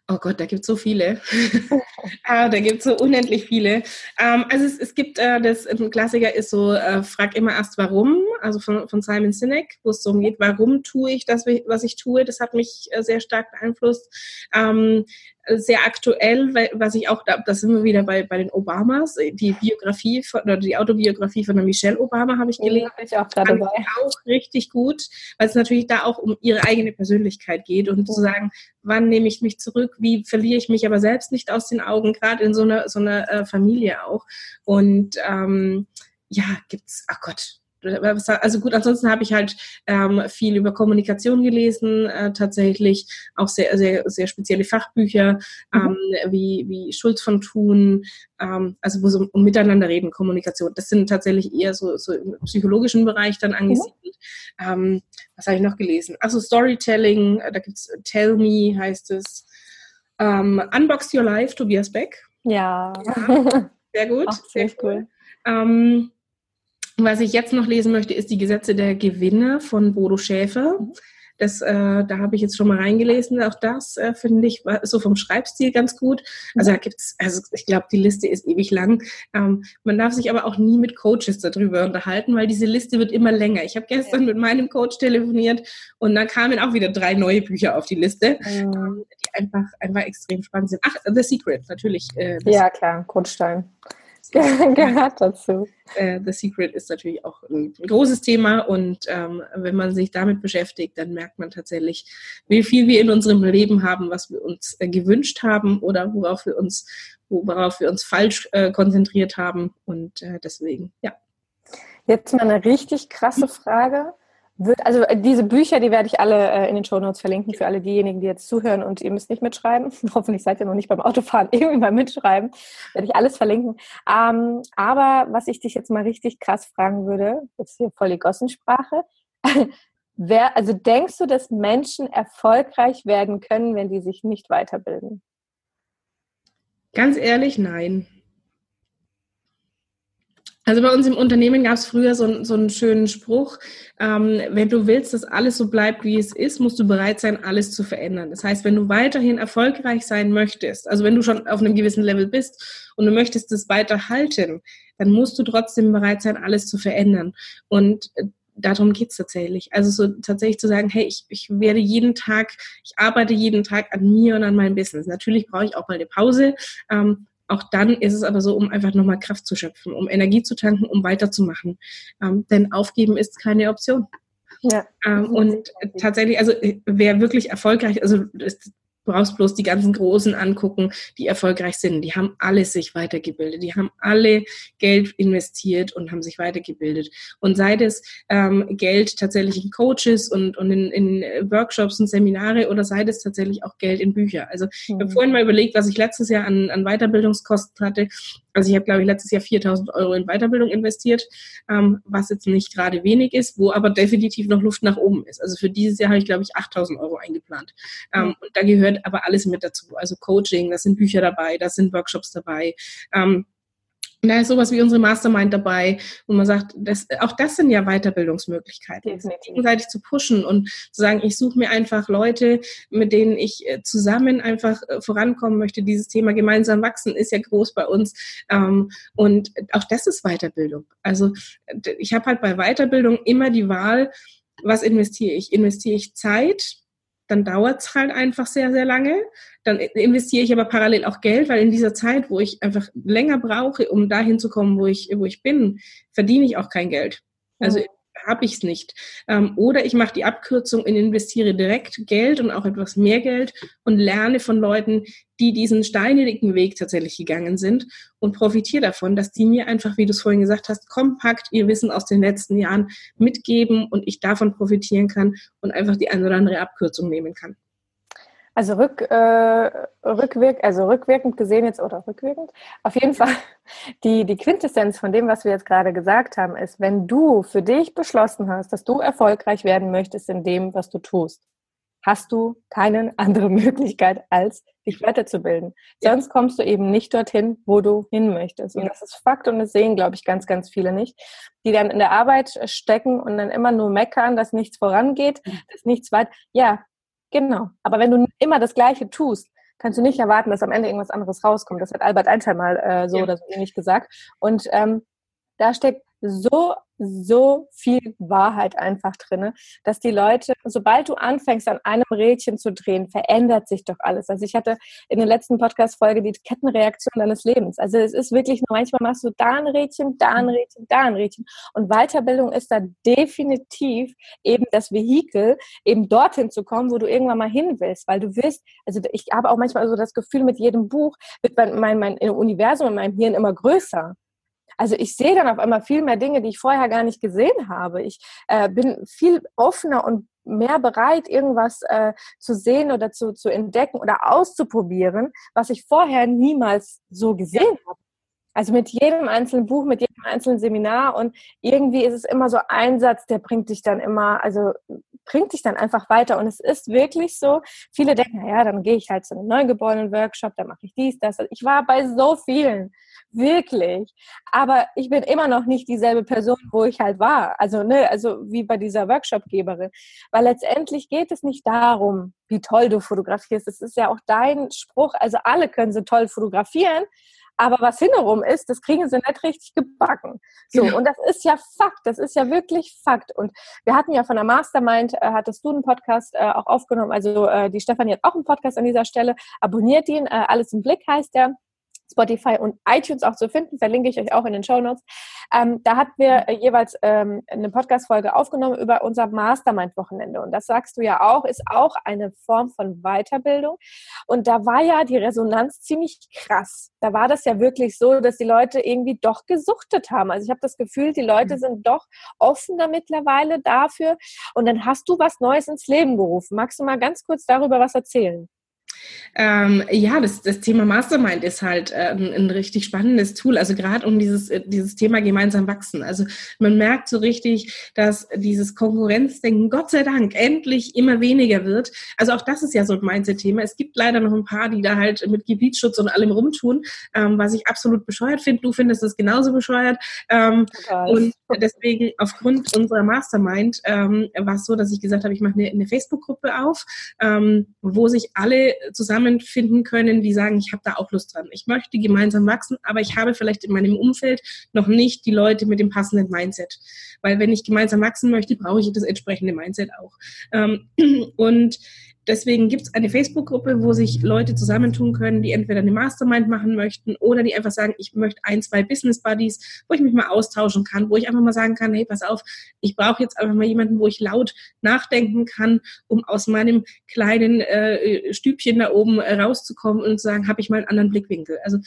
Oh Gott, da gibt es so viele. <laughs> ah, da gibt es so unendlich viele. Ähm, also es, es gibt, äh, das ein Klassiker ist so, äh, frag immer erst warum, also von, von Simon Sinek, wo es darum geht, warum tue ich das, was ich tue. Das hat mich äh, sehr stark beeinflusst. Ähm, sehr aktuell, weil, was ich auch, da, da sind wir wieder bei, bei den Obamas, die Biografie von, oder die Autobiografie von der Michelle Obama habe ich gelesen. Ja, ich auch gerade dabei. Auch richtig gut, weil es natürlich da auch um ihre eigene Persönlichkeit geht und zu sagen, wann nehme ich mich zurück, wie verliere ich mich aber selbst nicht aus den Augen, gerade in so einer, so einer äh, Familie auch. Und ähm, ja, gibt's, ach Gott, also gut, ansonsten habe ich halt ähm, viel über Kommunikation gelesen, äh, tatsächlich auch sehr, sehr, sehr spezielle Fachbücher, mhm. ähm, wie, wie Schulz von Thun, ähm, also wo es um, um Miteinander reden, Kommunikation. Das sind tatsächlich eher so, so im psychologischen Bereich dann angesiedelt. Mhm. Ähm, was habe ich noch gelesen? Also Storytelling, äh, da gibt's Tell Me, heißt es. Ähm, Unbox Your Life, Tobias Beck. Ja. ja sehr gut. <laughs> Ach, sehr, sehr cool. Ähm, was ich jetzt noch lesen möchte, ist die Gesetze der Gewinne von Bodo Schäfer. Das, äh, da habe ich jetzt schon mal reingelesen. Auch das äh, finde ich so vom Schreibstil ganz gut. Also da gibt's, also ich glaube, die Liste ist ewig lang. Ähm, man darf sich aber auch nie mit Coaches darüber unterhalten, weil diese Liste wird immer länger. Ich habe gestern mit meinem Coach telefoniert und dann kamen auch wieder drei neue Bücher auf die Liste, ähm, die einfach, einfach extrem spannend sind. Ach, The Secret, natürlich. Äh, ja, klar, Coachstein. <laughs> gehört dazu. Äh, The Secret ist natürlich auch ein großes Thema und ähm, wenn man sich damit beschäftigt, dann merkt man tatsächlich, wie viel wir in unserem Leben haben, was wir uns äh, gewünscht haben oder worauf wir uns, worauf wir uns falsch äh, konzentriert haben und äh, deswegen, ja. Jetzt mal eine richtig krasse Frage wird, also äh, diese Bücher, die werde ich alle äh, in den Show Notes verlinken für alle diejenigen, die jetzt zuhören und ihr müsst nicht mitschreiben. <laughs> Hoffentlich seid ihr noch nicht beim Autofahren <laughs> irgendwie mal mitschreiben. Werde ich alles verlinken. Ähm, aber was ich dich jetzt mal richtig krass fragen würde, jetzt hier voll die Gossensprache. <laughs> Wer, also denkst du, dass Menschen erfolgreich werden können, wenn die sich nicht weiterbilden? Ganz ehrlich, nein. Also bei uns im Unternehmen gab es früher so, so, einen schönen Spruch, ähm, wenn du willst, dass alles so bleibt, wie es ist, musst du bereit sein, alles zu verändern. Das heißt, wenn du weiterhin erfolgreich sein möchtest, also wenn du schon auf einem gewissen Level bist und du möchtest es weiter halten, dann musst du trotzdem bereit sein, alles zu verändern. Und äh, darum geht's tatsächlich. Also so tatsächlich zu sagen, hey, ich, ich werde jeden Tag, ich arbeite jeden Tag an mir und an meinem Business. Natürlich brauche ich auch mal eine Pause, ähm, auch dann ist es aber so, um einfach nochmal Kraft zu schöpfen, um Energie zu tanken, um weiterzumachen. Ähm, denn aufgeben ist keine Option. Ja. Ähm, und tatsächlich, also äh, wer wirklich erfolgreich, also das, brauchst bloß die ganzen Großen angucken, die erfolgreich sind. Die haben alle sich weitergebildet. Die haben alle Geld investiert und haben sich weitergebildet. Und sei das ähm, Geld tatsächlich in Coaches und, und in, in Workshops und Seminare oder sei das tatsächlich auch Geld in Bücher. Also ich habe mhm. vorhin mal überlegt, was ich letztes Jahr an, an Weiterbildungskosten hatte. Also ich habe, glaube ich, letztes Jahr 4000 Euro in Weiterbildung investiert, ähm, was jetzt nicht gerade wenig ist, wo aber definitiv noch Luft nach oben ist. Also für dieses Jahr habe ich, glaube ich, 8000 Euro eingeplant. Ähm, und da gehört aber alles mit dazu. Also Coaching, da sind Bücher dabei, da sind Workshops dabei. Ähm, da ist sowas wie unsere Mastermind dabei, wo man sagt, das, auch das sind ja Weiterbildungsmöglichkeiten, gegenseitig zu pushen und zu sagen, ich suche mir einfach Leute, mit denen ich äh, zusammen einfach äh, vorankommen möchte. Dieses Thema gemeinsam wachsen ist ja groß bei uns. Ähm, und auch das ist Weiterbildung. Also ich habe halt bei Weiterbildung immer die Wahl, was investiere ich? Investiere ich Zeit? Dann dauert es halt einfach sehr, sehr lange. Dann investiere ich aber parallel auch Geld, weil in dieser Zeit, wo ich einfach länger brauche, um dahin zu kommen, wo ich, wo ich bin, verdiene ich auch kein Geld. Also mhm habe ich es nicht. Ähm, oder ich mache die Abkürzung und investiere direkt Geld und auch etwas mehr Geld und lerne von Leuten, die diesen steinigen Weg tatsächlich gegangen sind und profitiere davon, dass die mir einfach, wie du es vorhin gesagt hast, kompakt ihr Wissen aus den letzten Jahren mitgeben und ich davon profitieren kann und einfach die eine oder andere Abkürzung nehmen kann. Also rück, äh, rückwirk, also rückwirkend gesehen jetzt oder rückwirkend. Auf jeden Fall <laughs> die, die Quintessenz von dem, was wir jetzt gerade gesagt haben, ist, wenn du für dich beschlossen hast, dass du erfolgreich werden möchtest in dem, was du tust, hast du keine andere <laughs> Möglichkeit, als dich weiterzubilden. Ja. Sonst kommst du eben nicht dorthin, wo du hin möchtest. Und das ist Fakt und das sehen, glaube ich, ganz, ganz viele nicht, die dann in der Arbeit stecken und dann immer nur meckern, dass nichts vorangeht, dass nichts weit. Ja, Genau. Aber wenn du immer das Gleiche tust, kannst du nicht erwarten, dass am Ende irgendwas anderes rauskommt. Das hat Albert Einstein mal äh, so ja. oder so ähnlich gesagt. Und ähm, da steckt so, so viel Wahrheit einfach drin, dass die Leute, sobald du anfängst, an einem Rädchen zu drehen, verändert sich doch alles. Also ich hatte in der letzten Podcast-Folge die Kettenreaktion deines Lebens. Also es ist wirklich nur, manchmal machst du da ein Rädchen, da ein Rädchen, da ein Rädchen. Und Weiterbildung ist da definitiv eben das Vehikel, eben dorthin zu kommen, wo du irgendwann mal hin willst, weil du willst, also ich habe auch manchmal so das Gefühl, mit jedem Buch wird mein, mein, mein Universum in meinem Hirn immer größer. Also ich sehe dann auf einmal viel mehr Dinge, die ich vorher gar nicht gesehen habe. Ich äh, bin viel offener und mehr bereit, irgendwas äh, zu sehen oder zu, zu entdecken oder auszuprobieren, was ich vorher niemals so gesehen habe. Also mit jedem einzelnen Buch, mit jedem einzelnen Seminar und irgendwie ist es immer so ein Satz, der bringt dich dann immer, also bringt dich dann einfach weiter. Und es ist wirklich so, viele denken, naja, dann gehe ich halt zu einem neugeborenen Workshop, dann mache ich dies, das. Ich war bei so vielen, wirklich. Aber ich bin immer noch nicht dieselbe Person, wo ich halt war. Also, ne, also wie bei dieser Workshopgeberin. Weil letztendlich geht es nicht darum, wie toll du fotografierst. Es ist ja auch dein Spruch. Also alle können so toll fotografieren. Aber was hintenrum ist, das kriegen sie nicht richtig gebacken. So, genau. und das ist ja Fakt, das ist ja wirklich Fakt. Und wir hatten ja von der Mastermind, äh, hattest du einen Podcast äh, auch aufgenommen, also äh, die Stefanie hat auch einen Podcast an dieser Stelle, abonniert ihn, äh, alles im Blick heißt der. Spotify und iTunes auch zu finden, verlinke ich euch auch in den Show Notes. Ähm, da hatten wir äh, jeweils ähm, eine Podcast-Folge aufgenommen über unser Mastermind-Wochenende. Und das sagst du ja auch, ist auch eine Form von Weiterbildung. Und da war ja die Resonanz ziemlich krass. Da war das ja wirklich so, dass die Leute irgendwie doch gesuchtet haben. Also ich habe das Gefühl, die Leute mhm. sind doch offener mittlerweile dafür. Und dann hast du was Neues ins Leben gerufen. Magst du mal ganz kurz darüber was erzählen? Ähm, ja, das, das Thema Mastermind ist halt äh, ein richtig spannendes Tool, also gerade um dieses, äh, dieses Thema gemeinsam wachsen. Also man merkt so richtig, dass dieses Konkurrenzdenken Gott sei Dank endlich immer weniger wird. Also auch das ist ja so ein Mindset-Thema. Es gibt leider noch ein paar, die da halt mit Gebietsschutz und allem rumtun, ähm, was ich absolut bescheuert finde. Du findest das genauso bescheuert. Ähm, und deswegen aufgrund unserer Mastermind ähm, war es so, dass ich gesagt habe, ich mache eine, eine Facebook-Gruppe auf, ähm, wo sich alle zusammenfinden können, die sagen, ich habe da auch Lust dran. Ich möchte gemeinsam wachsen, aber ich habe vielleicht in meinem Umfeld noch nicht die Leute mit dem passenden Mindset. Weil wenn ich gemeinsam wachsen möchte, brauche ich das entsprechende Mindset auch. Ähm, <clears throat> und Deswegen gibt es eine Facebook-Gruppe, wo sich Leute zusammentun können, die entweder eine Mastermind machen möchten oder die einfach sagen, ich möchte ein, zwei Business Buddies, wo ich mich mal austauschen kann, wo ich einfach mal sagen kann, hey, pass auf, ich brauche jetzt einfach mal jemanden, wo ich laut nachdenken kann, um aus meinem kleinen äh, Stübchen da oben rauszukommen und zu sagen, habe ich mal einen anderen Blickwinkel. Also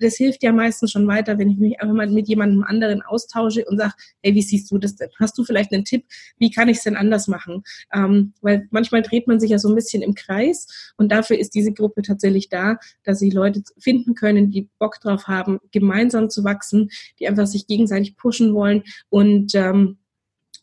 das hilft ja meistens schon weiter, wenn ich mich einfach mal mit jemandem anderen austausche und sage, hey, wie siehst du das denn? Hast du vielleicht einen Tipp? Wie kann ich es denn anders machen? Ähm, weil manchmal dreht man sich ja so ein bisschen im Kreis. Und dafür ist diese Gruppe tatsächlich da, dass sie Leute finden können, die Bock drauf haben, gemeinsam zu wachsen, die einfach sich gegenseitig pushen wollen und ähm,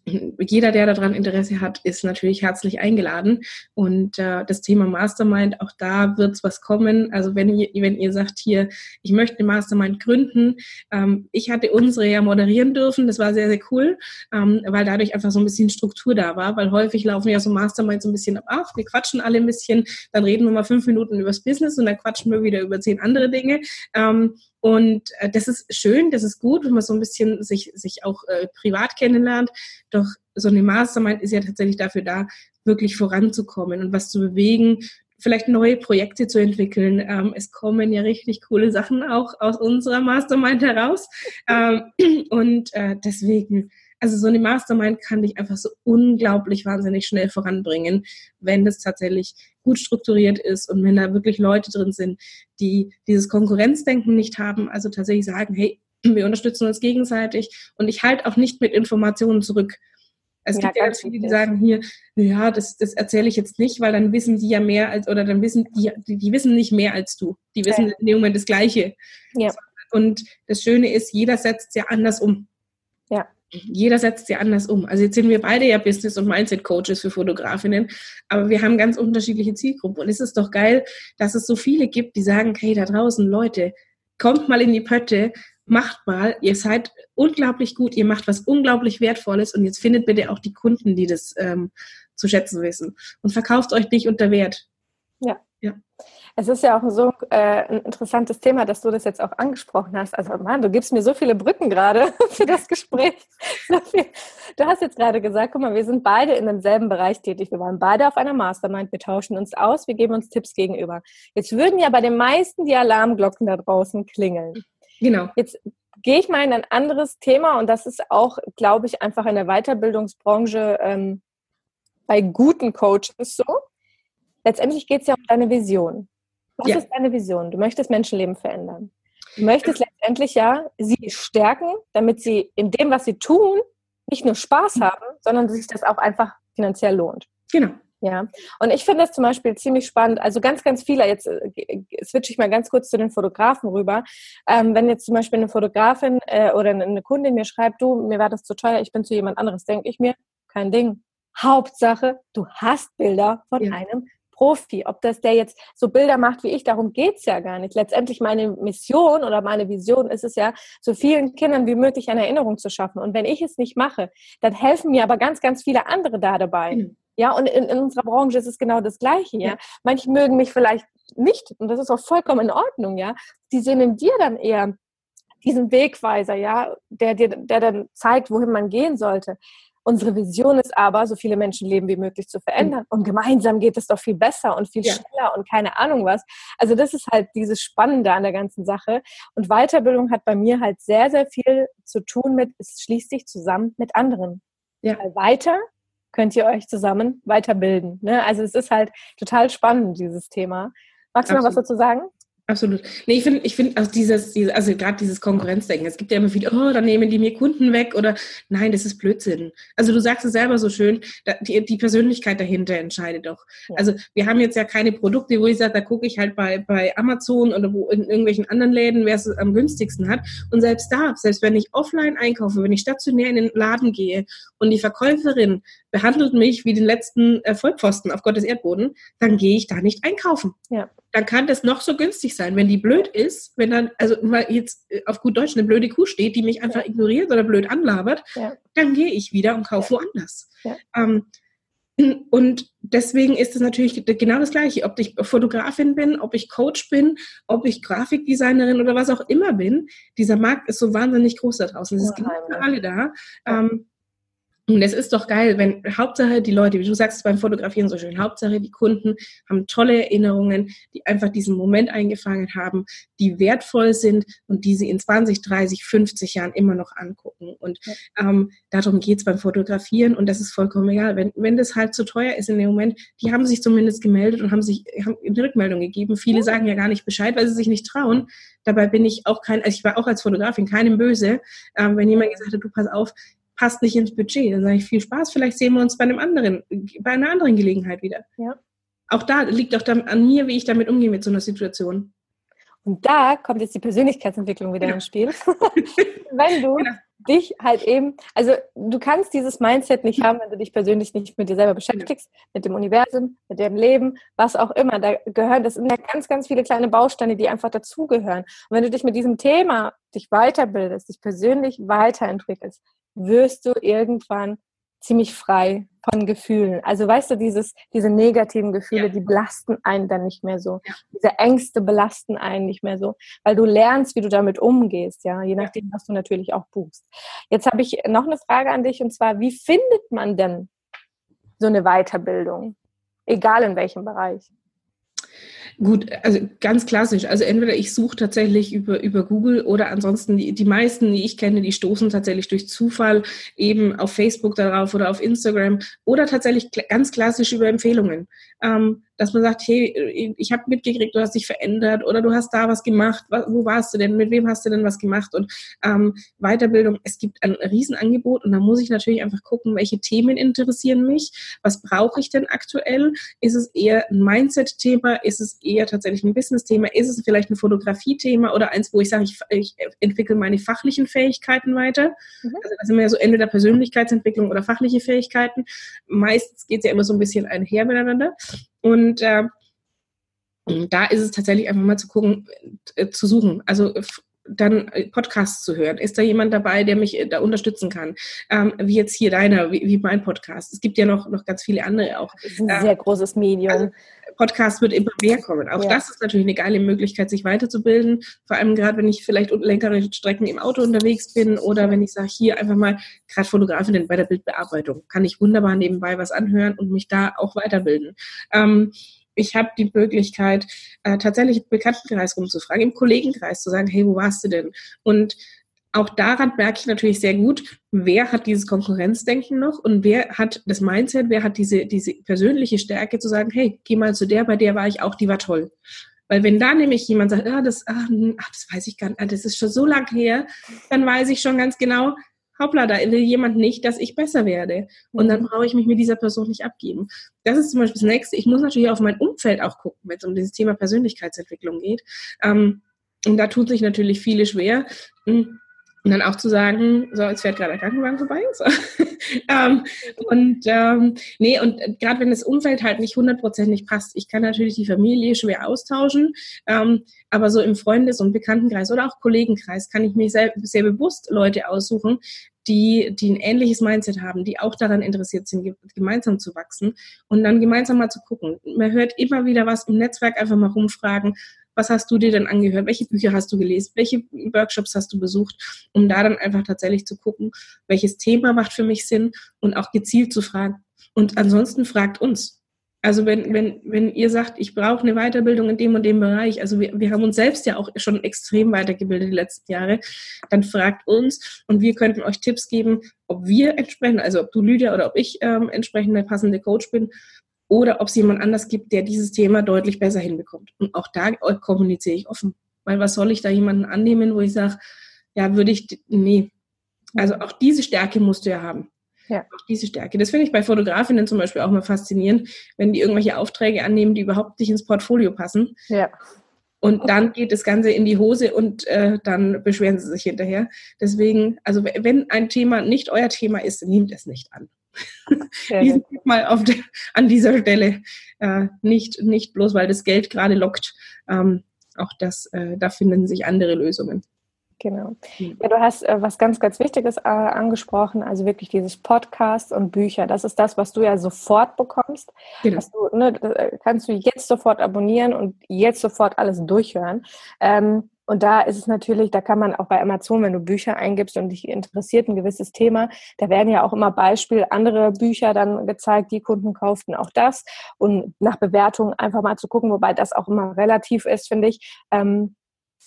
jeder, der daran Interesse hat, ist natürlich herzlich eingeladen. Und äh, das Thema Mastermind, auch da wird es was kommen. Also wenn ihr, wenn ihr sagt hier, ich möchte eine Mastermind gründen, ähm, ich hatte unsere ja moderieren dürfen, das war sehr, sehr cool, ähm, weil dadurch einfach so ein bisschen Struktur da war, weil häufig laufen ja so Masterminds so ein bisschen ab, wir quatschen alle ein bisschen, dann reden wir mal fünf Minuten übers Business und dann quatschen wir wieder über zehn andere Dinge. Ähm, und äh, das ist schön, das ist gut, wenn man so ein bisschen sich, sich auch äh, privat kennenlernt. Doch so eine Mastermind ist ja tatsächlich dafür da, wirklich voranzukommen und was zu bewegen, vielleicht neue Projekte zu entwickeln. Ähm, es kommen ja richtig coole Sachen auch aus unserer Mastermind heraus. Ähm, und äh, deswegen also so eine Mastermind kann dich einfach so unglaublich wahnsinnig schnell voranbringen, wenn das tatsächlich gut strukturiert ist und wenn da wirklich Leute drin sind, die dieses Konkurrenzdenken nicht haben, also tatsächlich sagen, hey, wir unterstützen uns gegenseitig und ich halte auch nicht mit Informationen zurück. Es ja, gibt ja ganz viele, die sagen hier, ja, das, das erzähle ich jetzt nicht, weil dann wissen die ja mehr als, oder dann wissen die, die, die wissen nicht mehr als du. Die wissen ja. in dem Moment das Gleiche. Ja. Und das Schöne ist, jeder setzt ja anders um. Ja jeder setzt sie anders um. Also jetzt sind wir beide ja Business- und Mindset-Coaches für Fotografinnen, aber wir haben ganz unterschiedliche Zielgruppen. Und es ist doch geil, dass es so viele gibt, die sagen, hey, da draußen, Leute, kommt mal in die Pötte, macht mal, ihr seid unglaublich gut, ihr macht was unglaublich Wertvolles und jetzt findet bitte auch die Kunden, die das ähm, zu schätzen wissen. Und verkauft euch nicht unter Wert. Ja. Es ist ja auch so äh, ein interessantes Thema, dass du das jetzt auch angesprochen hast. Also Mann, du gibst mir so viele Brücken gerade <laughs> für das Gespräch. <laughs> So du hast jetzt gerade gesagt, guck mal, wir sind beide in demselben Bereich tätig. Wir waren beide auf einer Mastermind, wir tauschen uns aus, wir geben uns Tipps gegenüber. Jetzt würden ja bei den meisten die Alarmglocken da draußen klingeln. Genau. Jetzt gehe ich mal in ein anderes Thema und das ist auch, glaube ich, einfach in der Weiterbildungsbranche ähm, bei guten Coaches so. Letztendlich geht es ja um deine Vision. Was ja. ist deine Vision? Du möchtest Menschenleben verändern. Du möchtest letztendlich ja sie stärken, damit sie in dem, was sie tun, nicht nur Spaß haben, sondern sich das auch einfach finanziell lohnt. Genau. Ja, und ich finde das zum Beispiel ziemlich spannend. Also ganz, ganz viele, jetzt äh, switche ich mal ganz kurz zu den Fotografen rüber. Ähm, wenn jetzt zum Beispiel eine Fotografin äh, oder eine Kundin mir schreibt, du, mir war das zu teuer, ich bin zu jemand anderes, denke ich mir, kein Ding. Hauptsache, du hast Bilder von ja. einem Profi. Ob das der jetzt so Bilder macht wie ich, darum geht's ja gar nicht. Letztendlich meine Mission oder meine Vision ist es ja, so vielen Kindern wie möglich eine Erinnerung zu schaffen. Und wenn ich es nicht mache, dann helfen mir aber ganz, ganz viele andere da dabei. Mhm. Ja, und in, in, unserer Branche ist es genau das Gleiche, ja. ja. Manche mögen mich vielleicht nicht, und das ist auch vollkommen in Ordnung, ja. Die sehen in dir dann eher diesen Wegweiser, ja, der dir, der dann zeigt, wohin man gehen sollte. Unsere Vision ist aber, so viele Menschenleben wie möglich zu verändern. Und gemeinsam geht es doch viel besser und viel ja. schneller und keine Ahnung was. Also das ist halt dieses Spannende an der ganzen Sache. Und Weiterbildung hat bei mir halt sehr, sehr viel zu tun mit, es schließt sich zusammen mit anderen. Ja. Weil weiter könnt ihr euch zusammen weiterbilden. Ne? Also es ist halt total spannend, dieses Thema. Magst du Absolut. noch was dazu sagen? Absolut. Nee, ich finde, ich finde, also dieses, also gerade dieses Konkurrenzdenken, es gibt ja immer wieder, oh, dann nehmen die mir Kunden weg oder nein, das ist Blödsinn. Also du sagst es selber so schön, die, die Persönlichkeit dahinter entscheidet doch. Ja. Also wir haben jetzt ja keine Produkte, wo ich sage, da gucke ich halt bei, bei Amazon oder wo in irgendwelchen anderen Läden, wer es am günstigsten hat. Und selbst da, selbst wenn ich offline einkaufe, wenn ich stationär in den Laden gehe und die Verkäuferin behandelt mich wie den letzten äh, Vollpfosten auf Gottes Erdboden, dann gehe ich da nicht einkaufen. Ja dann kann das noch so günstig sein. Wenn die blöd ist, wenn dann, also mal jetzt äh, auf gut Deutsch eine blöde Kuh steht, die mich einfach ja. ignoriert oder blöd anlabert, ja. dann gehe ich wieder und kaufe ja. woanders. Ähm, und deswegen ist es natürlich genau das Gleiche, ob ich Fotografin bin, ob ich Coach bin, ob ich Grafikdesignerin oder was auch immer bin. Dieser Markt ist so wahnsinnig groß da draußen. Es ist genau für alle da. Ähm, und es ist doch geil, wenn Hauptsache die Leute, wie du sagst beim Fotografieren so schön, Hauptsache die Kunden haben tolle Erinnerungen, die einfach diesen Moment eingefangen haben, die wertvoll sind und die sie in 20, 30, 50 Jahren immer noch angucken. Und ähm, darum geht's beim Fotografieren und das ist vollkommen egal. Wenn, wenn das halt zu teuer ist in dem Moment, die haben sich zumindest gemeldet und haben sich haben eine Rückmeldung gegeben. Viele sagen ja gar nicht Bescheid, weil sie sich nicht trauen. Dabei bin ich auch kein, also ich war auch als Fotografin keinem böse, ähm, wenn jemand gesagt hat, du pass auf, passt nicht ins Budget. Dann sage ich viel Spaß, vielleicht sehen wir uns bei einem anderen, bei einer anderen Gelegenheit wieder. Ja. Auch da liegt auch an mir, wie ich damit umgehe mit so einer Situation. Und da kommt jetzt die Persönlichkeitsentwicklung wieder ja. ins Spiel. <laughs> wenn du genau. dich halt eben, also du kannst dieses Mindset nicht haben, wenn du dich persönlich nicht mit dir selber beschäftigst, ja. mit dem Universum, mit dem Leben, was auch immer. Da gehören, das sind ja ganz, ganz viele kleine Bausteine, die einfach dazugehören. Und wenn du dich mit diesem Thema dich weiterbildest, dich persönlich weiterentwickelst, wirst du irgendwann ziemlich frei von Gefühlen. Also weißt du, dieses, diese negativen Gefühle, ja. die belasten einen dann nicht mehr so. Ja. Diese Ängste belasten einen nicht mehr so, weil du lernst, wie du damit umgehst, ja, je nachdem, was du natürlich auch buchst. Jetzt habe ich noch eine Frage an dich und zwar, wie findet man denn so eine Weiterbildung? Egal in welchem Bereich. Gut, also ganz klassisch. Also entweder ich suche tatsächlich über, über Google oder ansonsten die, die meisten, die ich kenne, die stoßen tatsächlich durch Zufall eben auf Facebook darauf oder auf Instagram oder tatsächlich ganz klassisch über Empfehlungen. Ähm, dass man sagt, hey, ich habe mitgekriegt, du hast dich verändert oder du hast da was gemacht, wo warst du denn, mit wem hast du denn was gemacht? Und ähm, Weiterbildung, es gibt ein Riesenangebot und da muss ich natürlich einfach gucken, welche Themen interessieren mich, was brauche ich denn aktuell, ist es eher ein Mindset-Thema, ist es eher tatsächlich ein Business-Thema, ist es vielleicht ein Fotografie-Thema oder eins, wo ich sage, ich, ich entwickle meine fachlichen Fähigkeiten weiter, mhm. also da sind wir ja so entweder Persönlichkeitsentwicklung oder fachliche Fähigkeiten, meistens geht es ja immer so ein bisschen einher miteinander und äh, da ist es tatsächlich einfach mal zu gucken, äh, zu suchen. Also dann äh, Podcasts zu hören. Ist da jemand dabei, der mich äh, da unterstützen kann? Ähm, wie jetzt hier deiner, wie, wie, mein Podcast. Es gibt ja noch, noch ganz viele andere auch. Das ist ein ähm, sehr großes Medium. Also Podcast wird immer mehr kommen. Auch ja. das ist natürlich eine geile Möglichkeit, sich weiterzubilden. Vor allem gerade, wenn ich vielleicht längere Strecken im Auto unterwegs bin oder wenn ich sage, hier einfach mal gerade Fotografin bei der Bildbearbeitung, kann ich wunderbar nebenbei was anhören und mich da auch weiterbilden. Ähm, ich habe die Möglichkeit, äh, tatsächlich im Bekanntenkreis rumzufragen, im Kollegenkreis zu sagen, hey, wo warst du denn? Und auch daran merke ich natürlich sehr gut, wer hat dieses Konkurrenzdenken noch und wer hat das Mindset, wer hat diese, diese persönliche Stärke zu sagen, hey, geh mal zu der, bei der war ich auch, die war toll. Weil wenn da nämlich jemand sagt, ah, das, ah, hm, ach, das weiß ich gar nicht, ah, das ist schon so lang her, dann weiß ich schon ganz genau, hoppla, da will jemand nicht, dass ich besser werde. Und dann mhm. brauche ich mich mit dieser Person nicht abgeben. Das ist zum Beispiel das Nächste. Ich muss natürlich auf mein Umfeld auch gucken, wenn es um dieses Thema Persönlichkeitsentwicklung geht. Ähm, und da tut sich natürlich viele schwer. Und dann auch zu sagen, so, jetzt fährt gerade der Krankenwagen vorbei. So. <laughs> ähm, und ähm, nee, und gerade wenn das Umfeld halt nicht hundertprozentig passt, ich kann natürlich die Familie schwer austauschen, ähm, aber so im Freundes- und Bekanntenkreis oder auch Kollegenkreis kann ich mir sehr, sehr bewusst Leute aussuchen, die, die ein ähnliches Mindset haben, die auch daran interessiert sind, gemeinsam zu wachsen und dann gemeinsam mal zu gucken. Man hört immer wieder was im Netzwerk, einfach mal rumfragen, was hast du dir denn angehört? Welche Bücher hast du gelesen? Welche Workshops hast du besucht? Um da dann einfach tatsächlich zu gucken, welches Thema macht für mich Sinn und auch gezielt zu fragen. Und ansonsten fragt uns. Also wenn, wenn, wenn ihr sagt, ich brauche eine Weiterbildung in dem und dem Bereich, also wir, wir haben uns selbst ja auch schon extrem weitergebildet die letzten Jahre, dann fragt uns und wir könnten euch Tipps geben, ob wir entsprechend, also ob du Lydia oder ob ich ähm, entsprechend der passende Coach bin, oder ob es jemand anders gibt, der dieses Thema deutlich besser hinbekommt. Und auch da kommuniziere ich offen. Weil was soll ich da jemanden annehmen, wo ich sage, ja, würde ich, nee. Also auch diese Stärke musst du ja haben. Ja. Auch diese Stärke. Das finde ich bei Fotografinnen zum Beispiel auch mal faszinierend, wenn die irgendwelche Aufträge annehmen, die überhaupt nicht ins Portfolio passen. Ja. Und dann geht das Ganze in die Hose und äh, dann beschweren sie sich hinterher. Deswegen, also wenn ein Thema nicht euer Thema ist, nehmt es nicht an. Diesen mal auf der, an dieser Stelle äh, nicht, nicht bloß, weil das Geld gerade lockt. Ähm, auch das, äh, da finden sich andere Lösungen. Genau. Ja, du hast äh, was ganz, ganz Wichtiges äh, angesprochen, also wirklich dieses Podcast und Bücher. Das ist das, was du ja sofort bekommst. Genau. Du, ne, äh, kannst du jetzt sofort abonnieren und jetzt sofort alles durchhören. Ähm, und da ist es natürlich, da kann man auch bei Amazon, wenn du Bücher eingibst und dich interessiert ein gewisses Thema, da werden ja auch immer Beispiel andere Bücher dann gezeigt, die Kunden kauften auch das. Und nach Bewertung einfach mal zu gucken, wobei das auch immer relativ ist, finde ich. Ähm,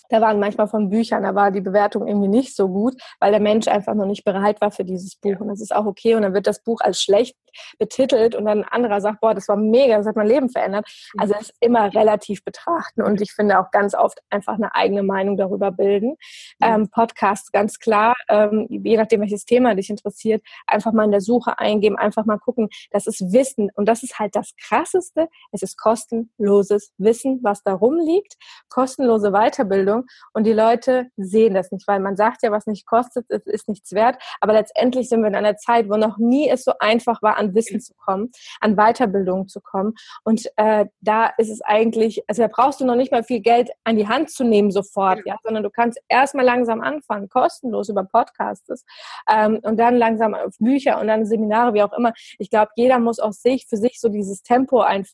da waren manchmal von Büchern, da war die Bewertung irgendwie nicht so gut, weil der Mensch einfach noch nicht bereit war für dieses Buch. Und das ist auch okay. Und dann wird das Buch als schlecht betitelt und dann ein anderer sagt, boah, das war mega, das hat mein Leben verändert. Also es ist immer relativ betrachten und ich finde auch ganz oft einfach eine eigene Meinung darüber bilden. Ähm, Podcast ganz klar, ähm, je nachdem welches Thema dich interessiert, einfach mal in der Suche eingeben, einfach mal gucken, das ist Wissen und das ist halt das Krasseste, es ist kostenloses Wissen, was da rumliegt, kostenlose Weiterbildung und die Leute sehen das nicht, weil man sagt ja, was nicht kostet, ist, ist nichts wert, aber letztendlich sind wir in einer Zeit, wo noch nie es so einfach war, an Wissen zu kommen, an Weiterbildung zu kommen. Und äh, da ist es eigentlich, also da brauchst du noch nicht mal viel Geld an die Hand zu nehmen sofort, ja, sondern du kannst erstmal langsam anfangen, kostenlos über Podcasts ähm, und dann langsam auf Bücher und dann Seminare, wie auch immer. Ich glaube, jeder muss auch sich für sich so dieses Tempo ein,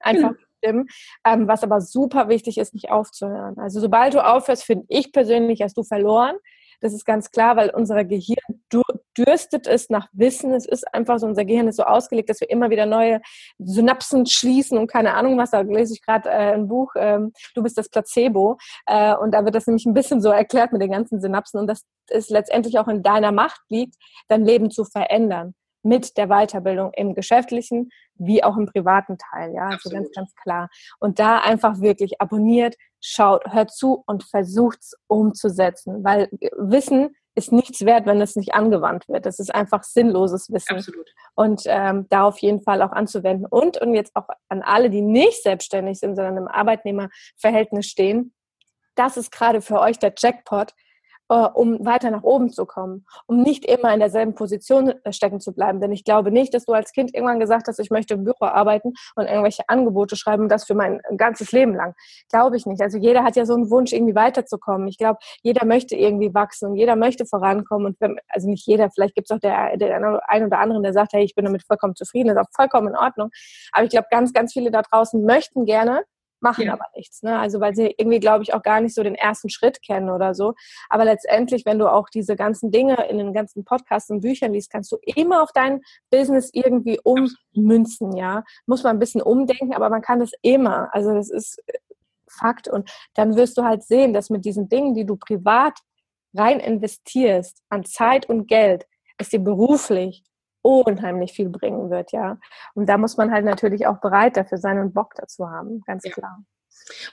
einfach mhm. Stimmen, ähm, was aber super wichtig ist, nicht aufzuhören. Also sobald du aufhörst, finde ich persönlich, hast du verloren. Das ist ganz klar, weil unser Gehirn dürstet es nach Wissen. Es ist einfach so, unser Gehirn ist so ausgelegt, dass wir immer wieder neue Synapsen schließen und keine Ahnung was. Da lese ich gerade äh, ein Buch, ähm, Du bist das Placebo. Äh, und da wird das nämlich ein bisschen so erklärt mit den ganzen Synapsen und dass es letztendlich auch in deiner Macht liegt, dein Leben zu verändern mit der Weiterbildung im geschäftlichen wie auch im privaten Teil, ja, also ganz, ganz klar. Und da einfach wirklich abonniert, schaut, hört zu und versucht es umzusetzen, weil Wissen ist nichts wert, wenn es nicht angewandt wird. Das ist einfach sinnloses Wissen. Absolut. Und ähm, da auf jeden Fall auch anzuwenden. Und, und jetzt auch an alle, die nicht selbstständig sind, sondern im Arbeitnehmerverhältnis stehen, das ist gerade für euch der Jackpot, äh, um weiter nach oben zu kommen, um nicht immer in derselben Position äh, stecken zu bleiben. Denn ich glaube nicht, dass du als Kind irgendwann gesagt hast, ich möchte im Büro arbeiten und irgendwelche Angebote schreiben und das für mein ganzes Leben lang. Glaube ich nicht. Also jeder hat ja so einen Wunsch, irgendwie weiterzukommen. Ich glaube, jeder möchte irgendwie wachsen und jeder möchte vorankommen. Und wenn, also nicht jeder, vielleicht gibt es auch der, der ein oder anderen, der sagt, hey, ich bin damit vollkommen zufrieden, das ist auch vollkommen in Ordnung. Aber ich glaube, ganz, ganz viele da draußen möchten gerne machen ja. aber nichts. Ne? Also weil sie irgendwie, glaube ich, auch gar nicht so den ersten Schritt kennen oder so. Aber letztendlich, wenn du auch diese ganzen Dinge in den ganzen Podcasts und Büchern liest, kannst du immer auf dein Business irgendwie ummünzen, ja. Muss man ein bisschen umdenken, aber man kann das immer. Also das ist äh, Fakt. Und dann wirst du halt sehen, dass mit diesen Dingen, die du privat rein investierst, an Zeit und Geld, es dir beruflich unheimlich viel bringen wird, ja. Und da muss man halt natürlich auch bereit dafür sein und Bock dazu haben, ganz ja. klar.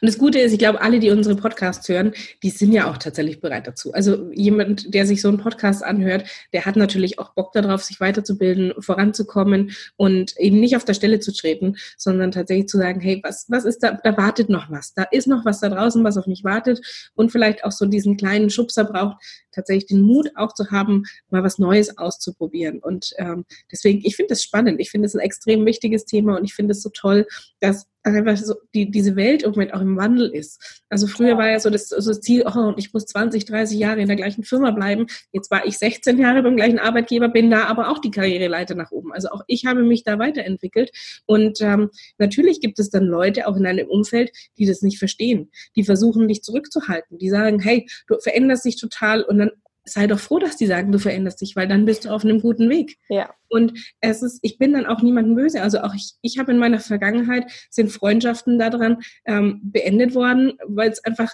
Und das Gute ist, ich glaube, alle, die unsere Podcasts hören, die sind ja auch tatsächlich bereit dazu. Also jemand, der sich so einen Podcast anhört, der hat natürlich auch Bock darauf, sich weiterzubilden, voranzukommen und eben nicht auf der Stelle zu treten, sondern tatsächlich zu sagen, hey, was, was ist da, da wartet noch was, da ist noch was da draußen, was auf mich wartet und vielleicht auch so diesen kleinen Schubser braucht, tatsächlich den Mut auch zu haben, mal was Neues auszuprobieren. Und ähm, deswegen, ich finde das spannend, ich finde es ein extrem wichtiges Thema und ich finde es so toll, dass einfach so die, diese Welt im Moment auch im Wandel ist. Also früher war ja so das, so das Ziel, oh, ich muss 20, 30 Jahre in der gleichen Firma bleiben. Jetzt war ich 16 Jahre beim gleichen Arbeitgeber, bin da aber auch die Karriereleiter nach oben. Also auch ich habe mich da weiterentwickelt. Und ähm, natürlich gibt es dann Leute auch in einem Umfeld, die das nicht verstehen. Die versuchen, dich zurückzuhalten. Die sagen, hey, du veränderst dich total und dann sei doch froh, dass die sagen, du veränderst dich, weil dann bist du auf einem guten Weg. Ja. Und es ist, ich bin dann auch niemandem böse. Also auch ich, ich habe in meiner Vergangenheit sind Freundschaften daran ähm, beendet worden, weil es einfach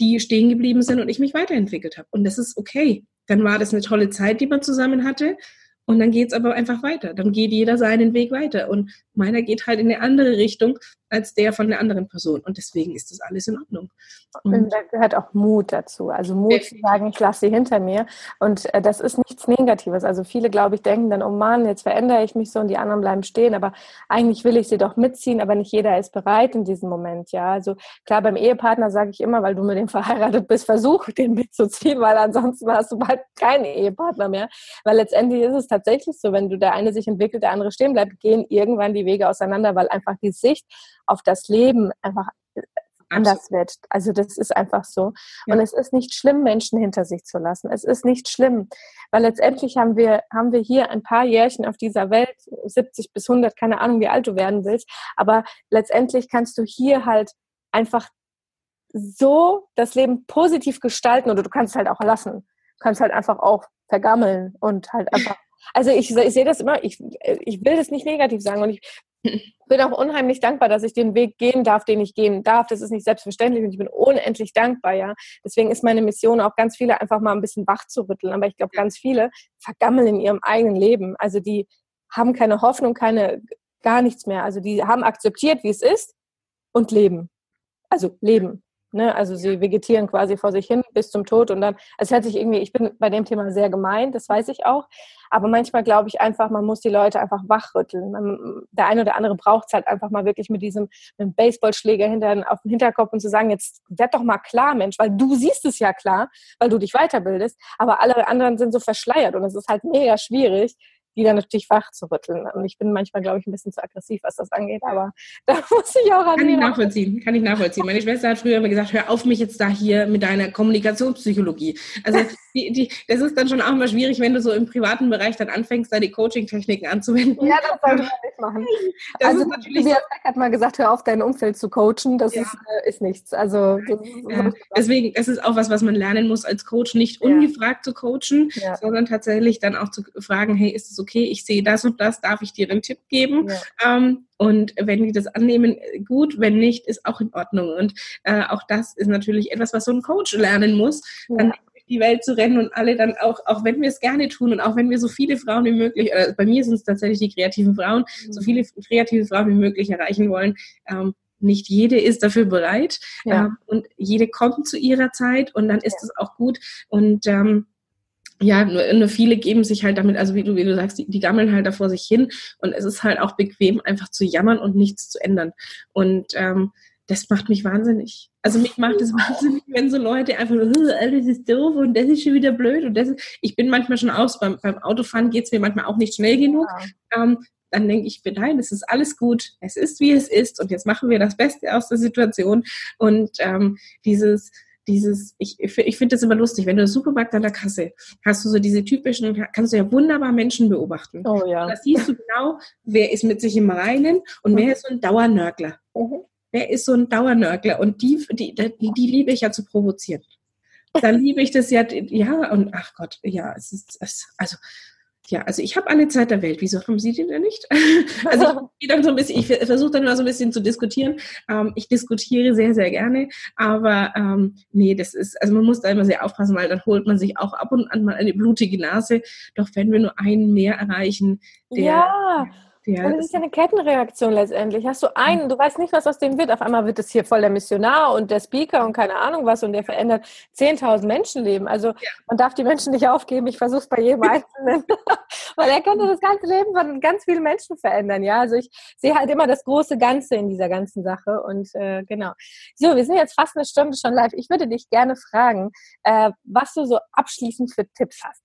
die stehen geblieben sind und ich mich weiterentwickelt habe. Und das ist okay. Dann war das eine tolle Zeit, die man zusammen hatte. Und dann geht es aber einfach weiter. Dann geht jeder seinen Weg weiter. Und meiner geht halt in eine andere Richtung als der von der anderen Person. Und deswegen ist das alles in Ordnung. Und, und da gehört auch Mut dazu. Also Mut definitiv. zu sagen, ich lasse sie hinter mir. Und äh, das ist nichts Negatives. Also viele, glaube ich, denken dann, oh Mann, jetzt verändere ich mich so und die anderen bleiben stehen. Aber eigentlich will ich sie doch mitziehen, aber nicht jeder ist bereit in diesem Moment. Ja, also klar, beim Ehepartner sage ich immer, weil du mit dem <laughs> verheiratet bist, versuch den mitzuziehen, weil ansonsten hast du bald keinen Ehepartner mehr. Weil letztendlich ist es tatsächlich so, wenn du der eine sich entwickelt, der andere stehen bleibt, gehen irgendwann die Wege auseinander, weil einfach die Sicht auf das Leben einfach anders wird. Also das ist einfach so. Ja. Und es ist nicht schlimm, Menschen hinter sich zu lassen. Es ist nicht schlimm, weil letztendlich haben wir, haben wir hier ein paar Jährchen auf dieser Welt, 70 bis 100, keine Ahnung, wie alt du werden willst, aber letztendlich kannst du hier halt einfach so das Leben positiv gestalten oder du kannst halt auch lassen. Du kannst halt einfach auch vergammeln und halt einfach also ich, ich sehe das immer, ich, ich will das nicht negativ sagen und ich <laughs> bin auch unheimlich dankbar, dass ich den Weg gehen darf, den ich gehen darf. Das ist nicht selbstverständlich und ich bin unendlich dankbar, ja. Deswegen ist meine Mission auch ganz viele einfach mal ein bisschen wach zu rütteln. Aber ich glaube, ganz viele vergammeln in ihrem eigenen Leben. Also die haben keine Hoffnung, keine, gar nichts mehr. Also die haben akzeptiert, wie es ist und leben. Also leben. Ne? Also sie vegetieren quasi vor sich hin bis zum Tod und dann, es hört sich irgendwie, ich bin bei dem Thema sehr gemein, das weiß ich auch, aber manchmal glaube ich einfach, man muss die Leute einfach wachrütteln. Man, der eine oder andere braucht es halt einfach mal wirklich mit diesem mit Baseballschläger hinter, auf dem Hinterkopf und zu sagen, jetzt werd doch mal klar, Mensch, weil du siehst es ja klar, weil du dich weiterbildest, aber alle anderen sind so verschleiert und es ist halt mega schwierig, die dann natürlich wach zu rütteln. Und ich bin manchmal, glaube ich, ein bisschen zu aggressiv, was das angeht, aber <laughs> da muss ich auch an Kann ich nachvollziehen, kann ich nachvollziehen. Meine Schwester hat früher immer gesagt, hör auf mich jetzt da hier mit deiner Kommunikationspsychologie. Also die, die, das ist dann schon auch mal schwierig, wenn du so im privaten Bereich dann anfängst, da die Coaching-Techniken anzuwenden. Ja, das sollte man nicht machen. <laughs> Das also Tobias hat mal gesagt, hör auf, dein Umfeld zu coachen. Das ja. ist, äh, ist nichts. Also ja. deswegen, das ist auch was, was man lernen muss als Coach, nicht ungefragt zu coachen, sondern tatsächlich dann auch zu fragen, hey, ist es okay, ich sehe das und das, darf ich dir einen Tipp geben? Ja. Ähm, und wenn die das annehmen, gut, wenn nicht, ist auch in Ordnung. Und äh, auch das ist natürlich etwas, was so ein Coach lernen muss, ja. dann durch die Welt zu rennen und alle dann auch, auch wenn wir es gerne tun und auch wenn wir so viele Frauen wie möglich, äh, bei mir sind es tatsächlich die kreativen Frauen, mhm. so viele kreative Frauen wie möglich erreichen wollen, ähm, nicht jede ist dafür bereit ja. ähm, und jede kommt zu ihrer Zeit und dann ist es ja. auch gut und ähm, ja, nur, nur, viele geben sich halt damit, also wie du, wie du sagst, die, die gammeln halt da vor sich hin und es ist halt auch bequem, einfach zu jammern und nichts zu ändern. Und ähm, das macht mich wahnsinnig. Also mich macht es wahnsinnig, wenn so Leute einfach nur, alles ist doof und das ist schon wieder blöd und das ist, ich bin manchmal schon aus, beim, beim Autofahren geht es mir manchmal auch nicht schnell genug. Ja. Ähm, dann denke ich mir, nein, es ist alles gut, es ist wie es ist und jetzt machen wir das Beste aus der Situation und ähm, dieses dieses, ich, ich finde das immer lustig, wenn du im Supermarkt an der Kasse hast du so diese typischen, kannst du ja wunderbar Menschen beobachten. Oh ja. Da siehst du genau, wer ist mit sich im Reinen und mhm. wer ist so ein Dauernörgler. Mhm. Wer ist so ein Dauernörgler? Und die, die, die, die liebe ich ja zu provozieren. Da liebe ich das ja, ja, und ach Gott, ja, es ist, es, also, ja, also ich habe alle Zeit der Welt. Wieso haben Sie die denn nicht? <laughs> Also ich, <laughs> dann so ein bisschen, ich versuche dann mal so ein bisschen zu diskutieren. Ähm, ich diskutiere sehr, sehr gerne, aber ähm, nee, das ist, also man muss da immer sehr aufpassen, weil dann holt man sich auch ab und an mal eine blutige Nase. Doch wenn wir nur einen mehr erreichen, der ja ja, und das ist ja eine Kettenreaktion letztendlich. Hast du einen, du weißt nicht, was aus dem wird. Auf einmal wird es hier voll der Missionar und der Speaker und keine Ahnung was und der verändert 10.000 Menschenleben. Also ja. man darf die Menschen nicht aufgeben. Ich versuche es bei jedem <laughs> Einzelnen, <laughs> weil er könnte das ganze Leben von ganz vielen Menschen verändern. Ja, also ich sehe halt immer das große Ganze in dieser ganzen Sache und äh, genau. So, wir sind jetzt fast eine Stunde schon live. Ich würde dich gerne fragen, äh, was du so abschließend für Tipps hast.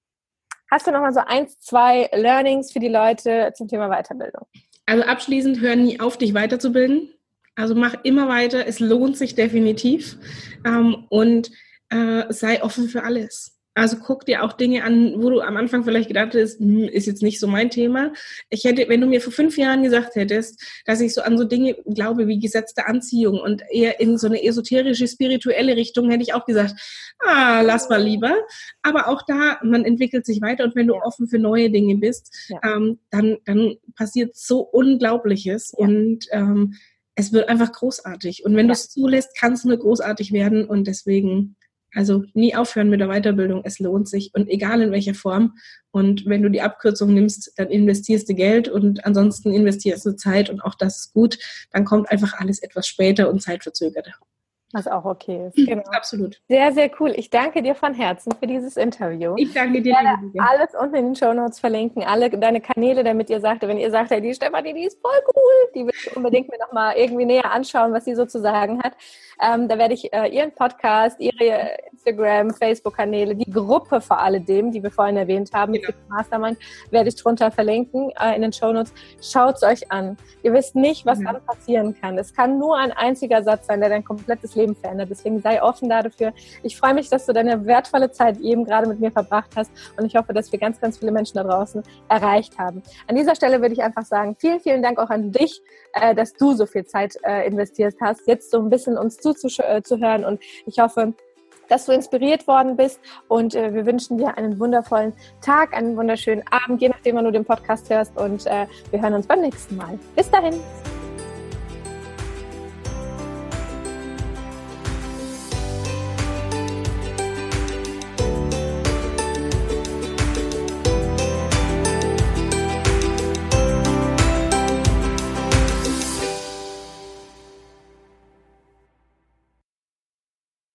Hast du noch mal so eins, zwei Learnings für die Leute zum Thema Weiterbildung? Also abschließend, hör nie auf, dich weiterzubilden. Also mach immer weiter, es lohnt sich definitiv. Ähm, und äh, sei offen für alles. Also guck dir auch Dinge an, wo du am Anfang vielleicht gedacht hast, hm, ist jetzt nicht so mein Thema. Ich hätte, wenn du mir vor fünf Jahren gesagt hättest, dass ich so an so Dinge glaube wie gesetzte Anziehung und eher in so eine esoterische, spirituelle Richtung, hätte ich auch gesagt, ah, lass mal lieber. Aber auch da, man entwickelt sich weiter und wenn du offen für neue Dinge bist, ja. ähm, dann, dann passiert so Unglaubliches ja. und ähm, es wird einfach großartig. Und wenn ja. du es zulässt, kann es nur großartig werden und deswegen also nie aufhören mit der Weiterbildung, es lohnt sich und egal in welcher Form. Und wenn du die Abkürzung nimmst, dann investierst du Geld und ansonsten investierst du Zeit und auch das ist gut. Dann kommt einfach alles etwas später und zeitverzögerter. Was auch okay ist. Genau. Absolut. Sehr, sehr cool. Ich danke dir von Herzen für dieses Interview. Ich danke dir. Ich werde alles unten in den Show Notes verlinken, alle deine Kanäle, damit ihr sagt, wenn ihr sagt, hey, die Stefanie, die ist voll cool, die will ich unbedingt mir nochmal irgendwie näher anschauen, was sie so zu sagen hat. Ähm, da werde ich äh, ihren Podcast, ihre Instagram, Facebook-Kanäle, die Gruppe vor alledem, die wir vorhin erwähnt haben, ja. Mastermind, werde ich drunter verlinken äh, in den Show Notes. Schaut es euch an. Ihr wisst nicht, was ja. dann passieren kann. Es kann nur ein einziger Satz sein, der dein komplettes Leben verändert. Deswegen sei offen dafür. Ich freue mich, dass du deine wertvolle Zeit eben gerade mit mir verbracht hast und ich hoffe, dass wir ganz, ganz viele Menschen da draußen erreicht haben. An dieser Stelle würde ich einfach sagen, vielen, vielen Dank auch an dich, äh, dass du so viel Zeit äh, investiert hast, jetzt so ein bisschen uns zuzuhören und ich hoffe, dass du inspiriert worden bist und äh, wir wünschen dir einen wundervollen Tag, einen wunderschönen Abend, je nachdem, wann du den Podcast hörst und äh, wir hören uns beim nächsten Mal. Bis dahin.